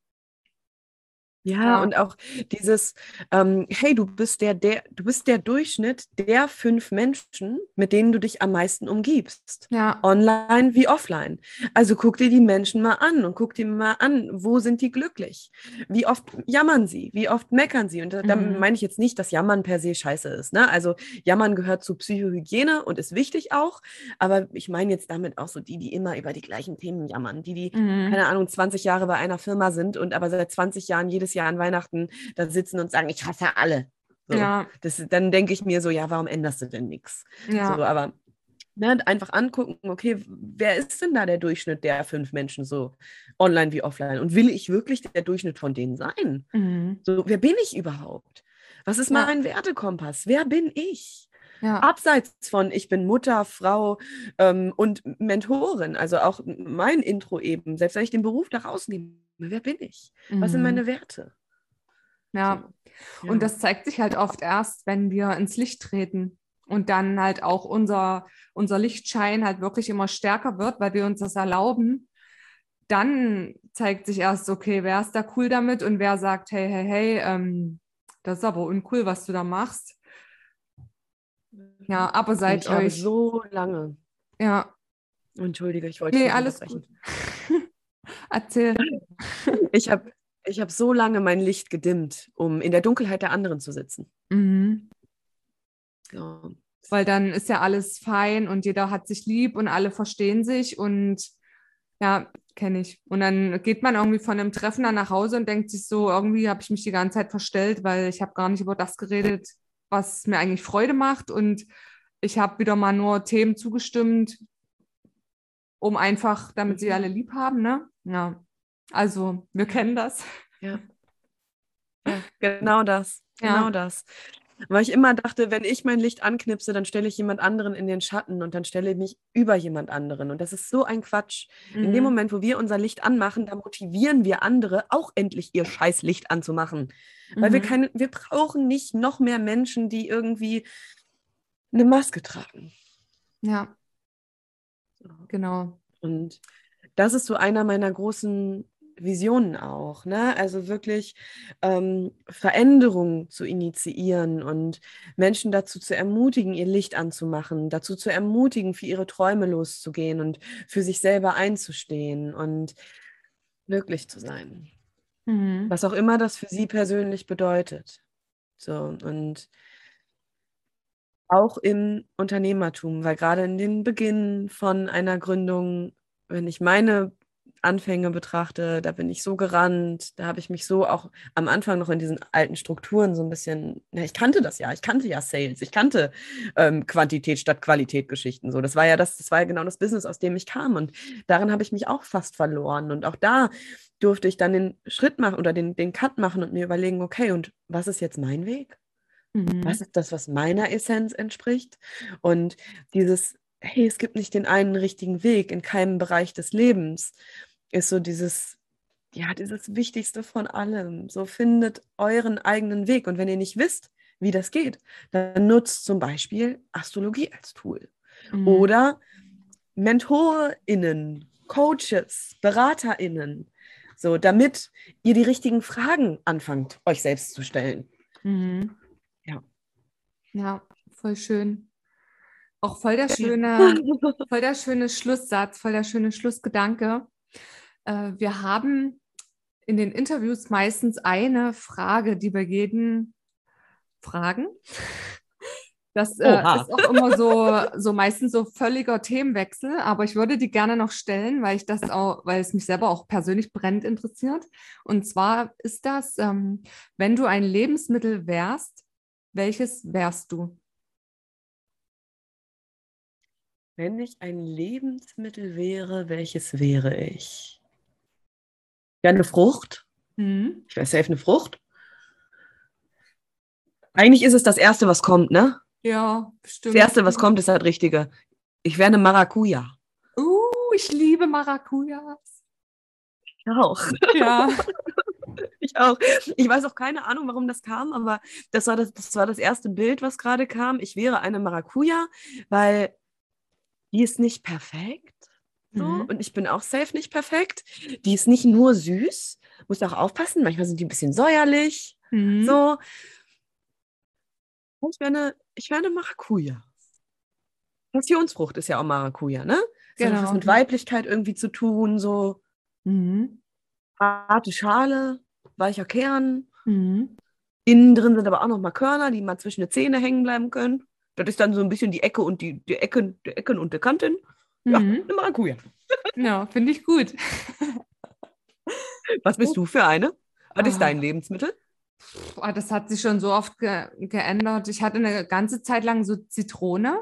Ja, ja, und auch dieses, ähm, hey, du bist der, der, du bist der Durchschnitt der fünf Menschen, mit denen du dich am meisten umgibst. Ja. Online wie offline. Also guck dir die Menschen mal an und guck dir mal an, wo sind die glücklich? Wie oft jammern sie? Wie oft meckern sie? Und da, mhm. da meine ich jetzt nicht, dass Jammern per se scheiße ist. Ne? Also Jammern gehört zu Psychohygiene und ist wichtig auch. Aber ich meine jetzt damit auch so die, die immer über die gleichen Themen jammern. Die, die, mhm. keine Ahnung, 20 Jahre bei einer Firma sind und aber seit 20 Jahren jedes Jahr an Weihnachten da sitzen und sagen, ich hasse alle. So, ja. das, dann denke ich mir so, ja, warum änderst du denn nichts? Ja. So, aber ne, einfach angucken, okay, wer ist denn da der Durchschnitt der fünf Menschen so online wie offline? Und will ich wirklich der Durchschnitt von denen sein? Mhm. So, wer bin ich überhaupt? Was ist ja. mein Wertekompass? Wer bin ich? Ja. Abseits von ich bin Mutter, Frau ähm, und Mentorin, also auch mein Intro eben, selbst wenn ich den Beruf nach außen nehme, wer bin ich? Was sind mhm. meine Werte? Ja. So. Und das zeigt sich halt oft erst, wenn wir ins Licht treten und dann halt auch unser, unser Lichtschein halt wirklich immer stärker wird, weil wir uns das erlauben. Dann zeigt sich erst, okay, wer ist da cool damit und wer sagt, hey, hey, hey, ähm, das ist aber uncool, was du da machst. Ja, aber seid ich euch. Habe so lange. Ja. Entschuldige, ich wollte. Nee, alles gut. Erzähl. Ich habe ich habe so lange mein Licht gedimmt, um in der Dunkelheit der anderen zu sitzen. Mhm. Ja. Weil dann ist ja alles fein und jeder hat sich lieb und alle verstehen sich und ja, kenne ich. Und dann geht man irgendwie von einem Treffen dann nach Hause und denkt sich so, irgendwie habe ich mich die ganze Zeit verstellt, weil ich habe gar nicht über das geredet, was mir eigentlich Freude macht und ich habe wieder mal nur Themen zugestimmt, um einfach, damit sie mhm. alle lieb haben, ne? Ja. Also, wir kennen das. Ja. ja genau das. Genau ja. das. Weil ich immer dachte, wenn ich mein Licht anknipse, dann stelle ich jemand anderen in den Schatten und dann stelle ich mich über jemand anderen. Und das ist so ein Quatsch. Mhm. In dem mhm. Moment, wo wir unser Licht anmachen, da motivieren wir andere, auch endlich ihr scheiß Licht anzumachen. Mhm. Weil wir mhm. keine, wir brauchen nicht noch mehr Menschen, die irgendwie eine Maske tragen. Ja. Genau. Und das ist so einer meiner großen Visionen auch, ne? Also wirklich ähm, Veränderungen zu initiieren und Menschen dazu zu ermutigen, ihr Licht anzumachen, dazu zu ermutigen, für ihre Träume loszugehen und für sich selber einzustehen und glücklich zu sein. Mhm. Was auch immer das für sie persönlich bedeutet. So, und auch im Unternehmertum, weil gerade in den Beginn von einer Gründung, wenn ich meine Anfänge betrachte, da bin ich so gerannt, da habe ich mich so auch am Anfang noch in diesen alten Strukturen so ein bisschen, ja, ich kannte das ja, ich kannte ja Sales, ich kannte ähm, Quantität statt Qualität Geschichten. So, das war ja das, das war ja genau das Business, aus dem ich kam. Und darin habe ich mich auch fast verloren. Und auch da durfte ich dann den Schritt machen oder den, den Cut machen und mir überlegen, okay, und was ist jetzt mein Weg? Mhm. Was ist das, was meiner Essenz entspricht? Und dieses, hey, es gibt nicht den einen richtigen Weg in keinem Bereich des Lebens ist so dieses, ja, dieses Wichtigste von allem. So findet euren eigenen Weg. Und wenn ihr nicht wisst, wie das geht, dann nutzt zum Beispiel Astrologie als Tool. Mhm. Oder MentorInnen, Coaches, BeraterInnen, so damit ihr die richtigen Fragen anfangt, euch selbst zu stellen. Mhm. Ja. Ja, voll schön. Auch voll der schöne, voll der schöne Schlusssatz, voll der schöne Schlussgedanke. Äh, wir haben in den Interviews meistens eine Frage, die wir jeden fragen. Das äh, ist auch immer so, so meistens so völliger Themenwechsel, aber ich würde die gerne noch stellen, weil ich das auch, weil es mich selber auch persönlich brennend interessiert. Und zwar ist das, ähm, wenn du ein Lebensmittel wärst, welches wärst du? Wenn ich ein Lebensmittel wäre, welches wäre ich? Ja, eine Frucht. Mhm. Ich weiß safe eine Frucht. Eigentlich ist es das Erste, was kommt, ne? Ja, bestimmt. Das Erste, was kommt, ist das Richtige. Ich wäre eine Maracuja. Uh, ich liebe Maracujas. Ich auch. Ja. Ich auch. Ich weiß auch keine Ahnung, warum das kam, aber das war das, das war das erste Bild, was gerade kam. Ich wäre eine Maracuja, weil die ist nicht perfekt. So, Mhm. Und ich bin auch safe nicht perfekt. Die ist nicht nur süß, muss auch aufpassen. Manchmal sind die ein bisschen säuerlich. Mhm. So. Ich wäre eine, ich Maracuja. Passionsfrucht ist ja auch Maracuja, ne? Das hat Genau. was mit Weiblichkeit irgendwie zu tun, so Mhm. harte Schale, weicher Kern. Mhm. Innen drin sind aber auch noch mal Körner, die mal zwischen den Zähne hängen bleiben können. Das ist dann so ein bisschen die Ecke und die, die Ecken, die Ecken und die Kanten. Ja, Mhm. eine Maracuja. Ja, finde ich gut. Was bist du für eine? Was ist Ah. dein Lebensmittel? Boah, das hat sich schon so oft ge geändert. Ich hatte eine ganze Zeit lang so Zitrone,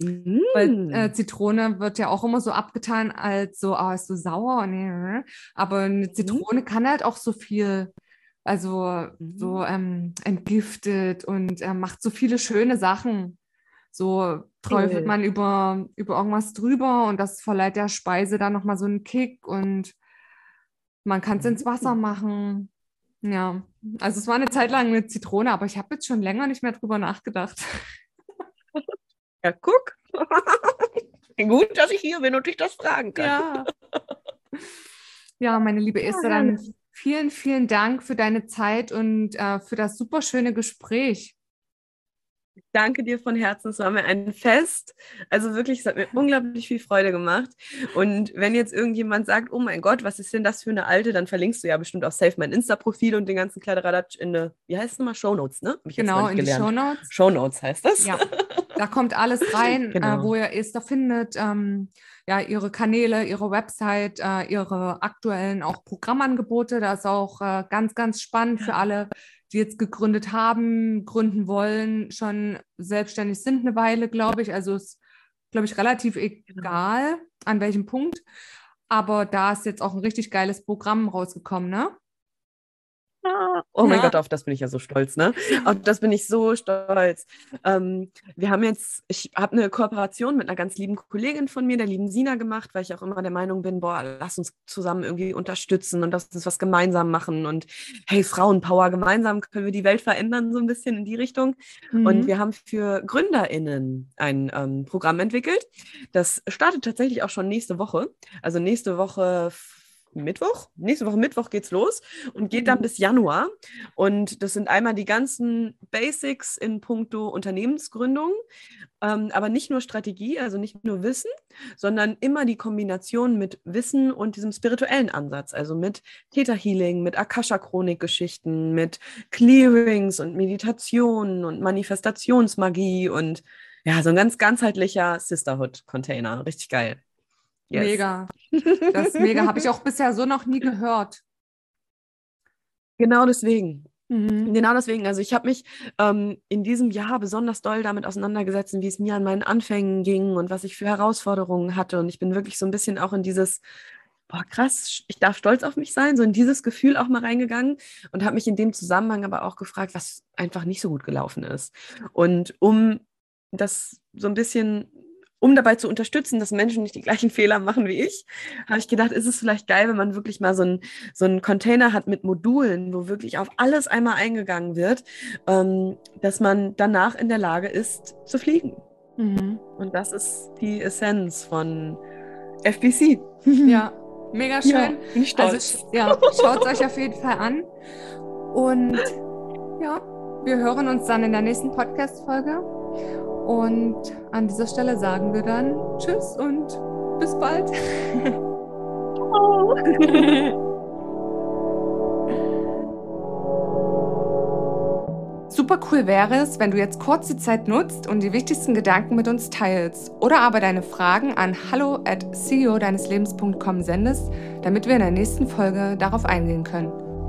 weil Mm. äh, Zitrone wird ja auch immer so abgetan als so, ah, ist so sauer. Nee, aber eine Zitrone kann halt auch so viel, also so ähm, entgiftet und äh, macht so viele schöne Sachen. So träufelt man über, über irgendwas drüber und das verleiht der Speise dann nochmal so einen Kick und man kann es ins Wasser machen. Ja, also es war eine Zeit lang eine Zitrone, aber ich habe jetzt schon länger nicht mehr drüber nachgedacht. Ja, guck. Gut, dass ich hier bin und dich das fragen kann. Ja. Ja, meine liebe Esther, dann vielen, vielen Dank für deine Zeit und äh, für das super schöne Gespräch. Danke dir von Herzen, es war mir ein Fest. Also wirklich, es hat mir unglaublich viel Freude gemacht. Und wenn jetzt irgendjemand sagt, oh mein Gott, was ist denn das für eine alte, dann verlinkst du ja bestimmt auch safe mein Insta-Profil und den ganzen Kladderadatsch in eine, wie heißt es nochmal, Shownotes, ne? Genau, in die gelernt. Shownotes. Shownotes heißt das? Ja, da kommt alles rein, Genau. äh, wo ihr Esther findet. Ähm, ja, ihre Kanäle, ihre Website, äh, ihre aktuellen auch Programmangebote. Das ist auch äh, ganz, ganz spannend für alle, die jetzt gegründet haben, gründen wollen, schon selbstständig sind eine Weile, glaube ich. Also ist, glaube ich, relativ egal, an welchem Punkt. Aber da ist jetzt auch ein richtig geiles Programm rausgekommen, ne? Oh mein Ja. Gott, auf das bin ich ja so stolz, ne? Auf das bin ich so stolz. Ähm, wir haben jetzt, ich habe eine Kooperation mit einer ganz lieben Kollegin von mir, der lieben Sina, gemacht, weil ich auch immer der Meinung bin, boah, lass uns zusammen irgendwie unterstützen und lass uns was gemeinsam machen und hey, Frauenpower, gemeinsam können wir die Welt verändern, so ein bisschen in die Richtung. Mhm. Und wir haben für GründerInnen ein ähm, Programm entwickelt. Das startet tatsächlich auch schon nächste Woche. Also nächste Woche Mittwoch. Nächste Woche Mittwoch geht's los und geht dann Mhm. bis Januar. Und das sind einmal die ganzen Basics in puncto Unternehmensgründung, ähm, aber nicht nur Strategie, also nicht nur Wissen, sondern immer die Kombination mit Wissen und diesem spirituellen Ansatz, also mit Theta Healing, mit Akasha-Chronik-Geschichten, mit Clearings und Meditationen und Manifestationsmagie und ja, so ein ganz ganzheitlicher Sisterhood-Container. Richtig geil. Yes. Mega. Das ist mega. Habe ich auch bisher so noch nie gehört. Genau deswegen. Mhm. Genau deswegen. Also ich habe mich ähm, in diesem Jahr besonders doll damit auseinandergesetzt, wie es mir an meinen Anfängen ging und was ich für Herausforderungen hatte. Und ich bin wirklich so ein bisschen auch in dieses, boah, krass, ich darf stolz auf mich sein, so in dieses Gefühl auch mal reingegangen und habe mich in dem Zusammenhang aber auch gefragt, was einfach nicht so gut gelaufen ist. Und um das so ein bisschen um dabei zu unterstützen, dass Menschen nicht die gleichen Fehler machen wie ich, habe ich gedacht, ist es vielleicht geil, wenn man wirklich mal so einen so einen Container hat mit Modulen, wo wirklich auf alles einmal eingegangen wird, ähm, dass man danach in der Lage ist, zu fliegen. Mhm. Und das ist die Essenz von FBC. Ja, mega schön. Ja, bin ich stolz. Also ja, schaut es euch auf jeden Fall an. Und ja, wir hören uns dann in der nächsten Podcast-Folge. Und an dieser Stelle sagen wir dann Tschüss und bis bald. Super cool wäre es, wenn du jetzt kurz die Zeit nutzt und die wichtigsten Gedanken mit uns teilst oder aber deine Fragen an hallo at ceo deineslebens.com sendest, damit wir in der nächsten Folge darauf eingehen können.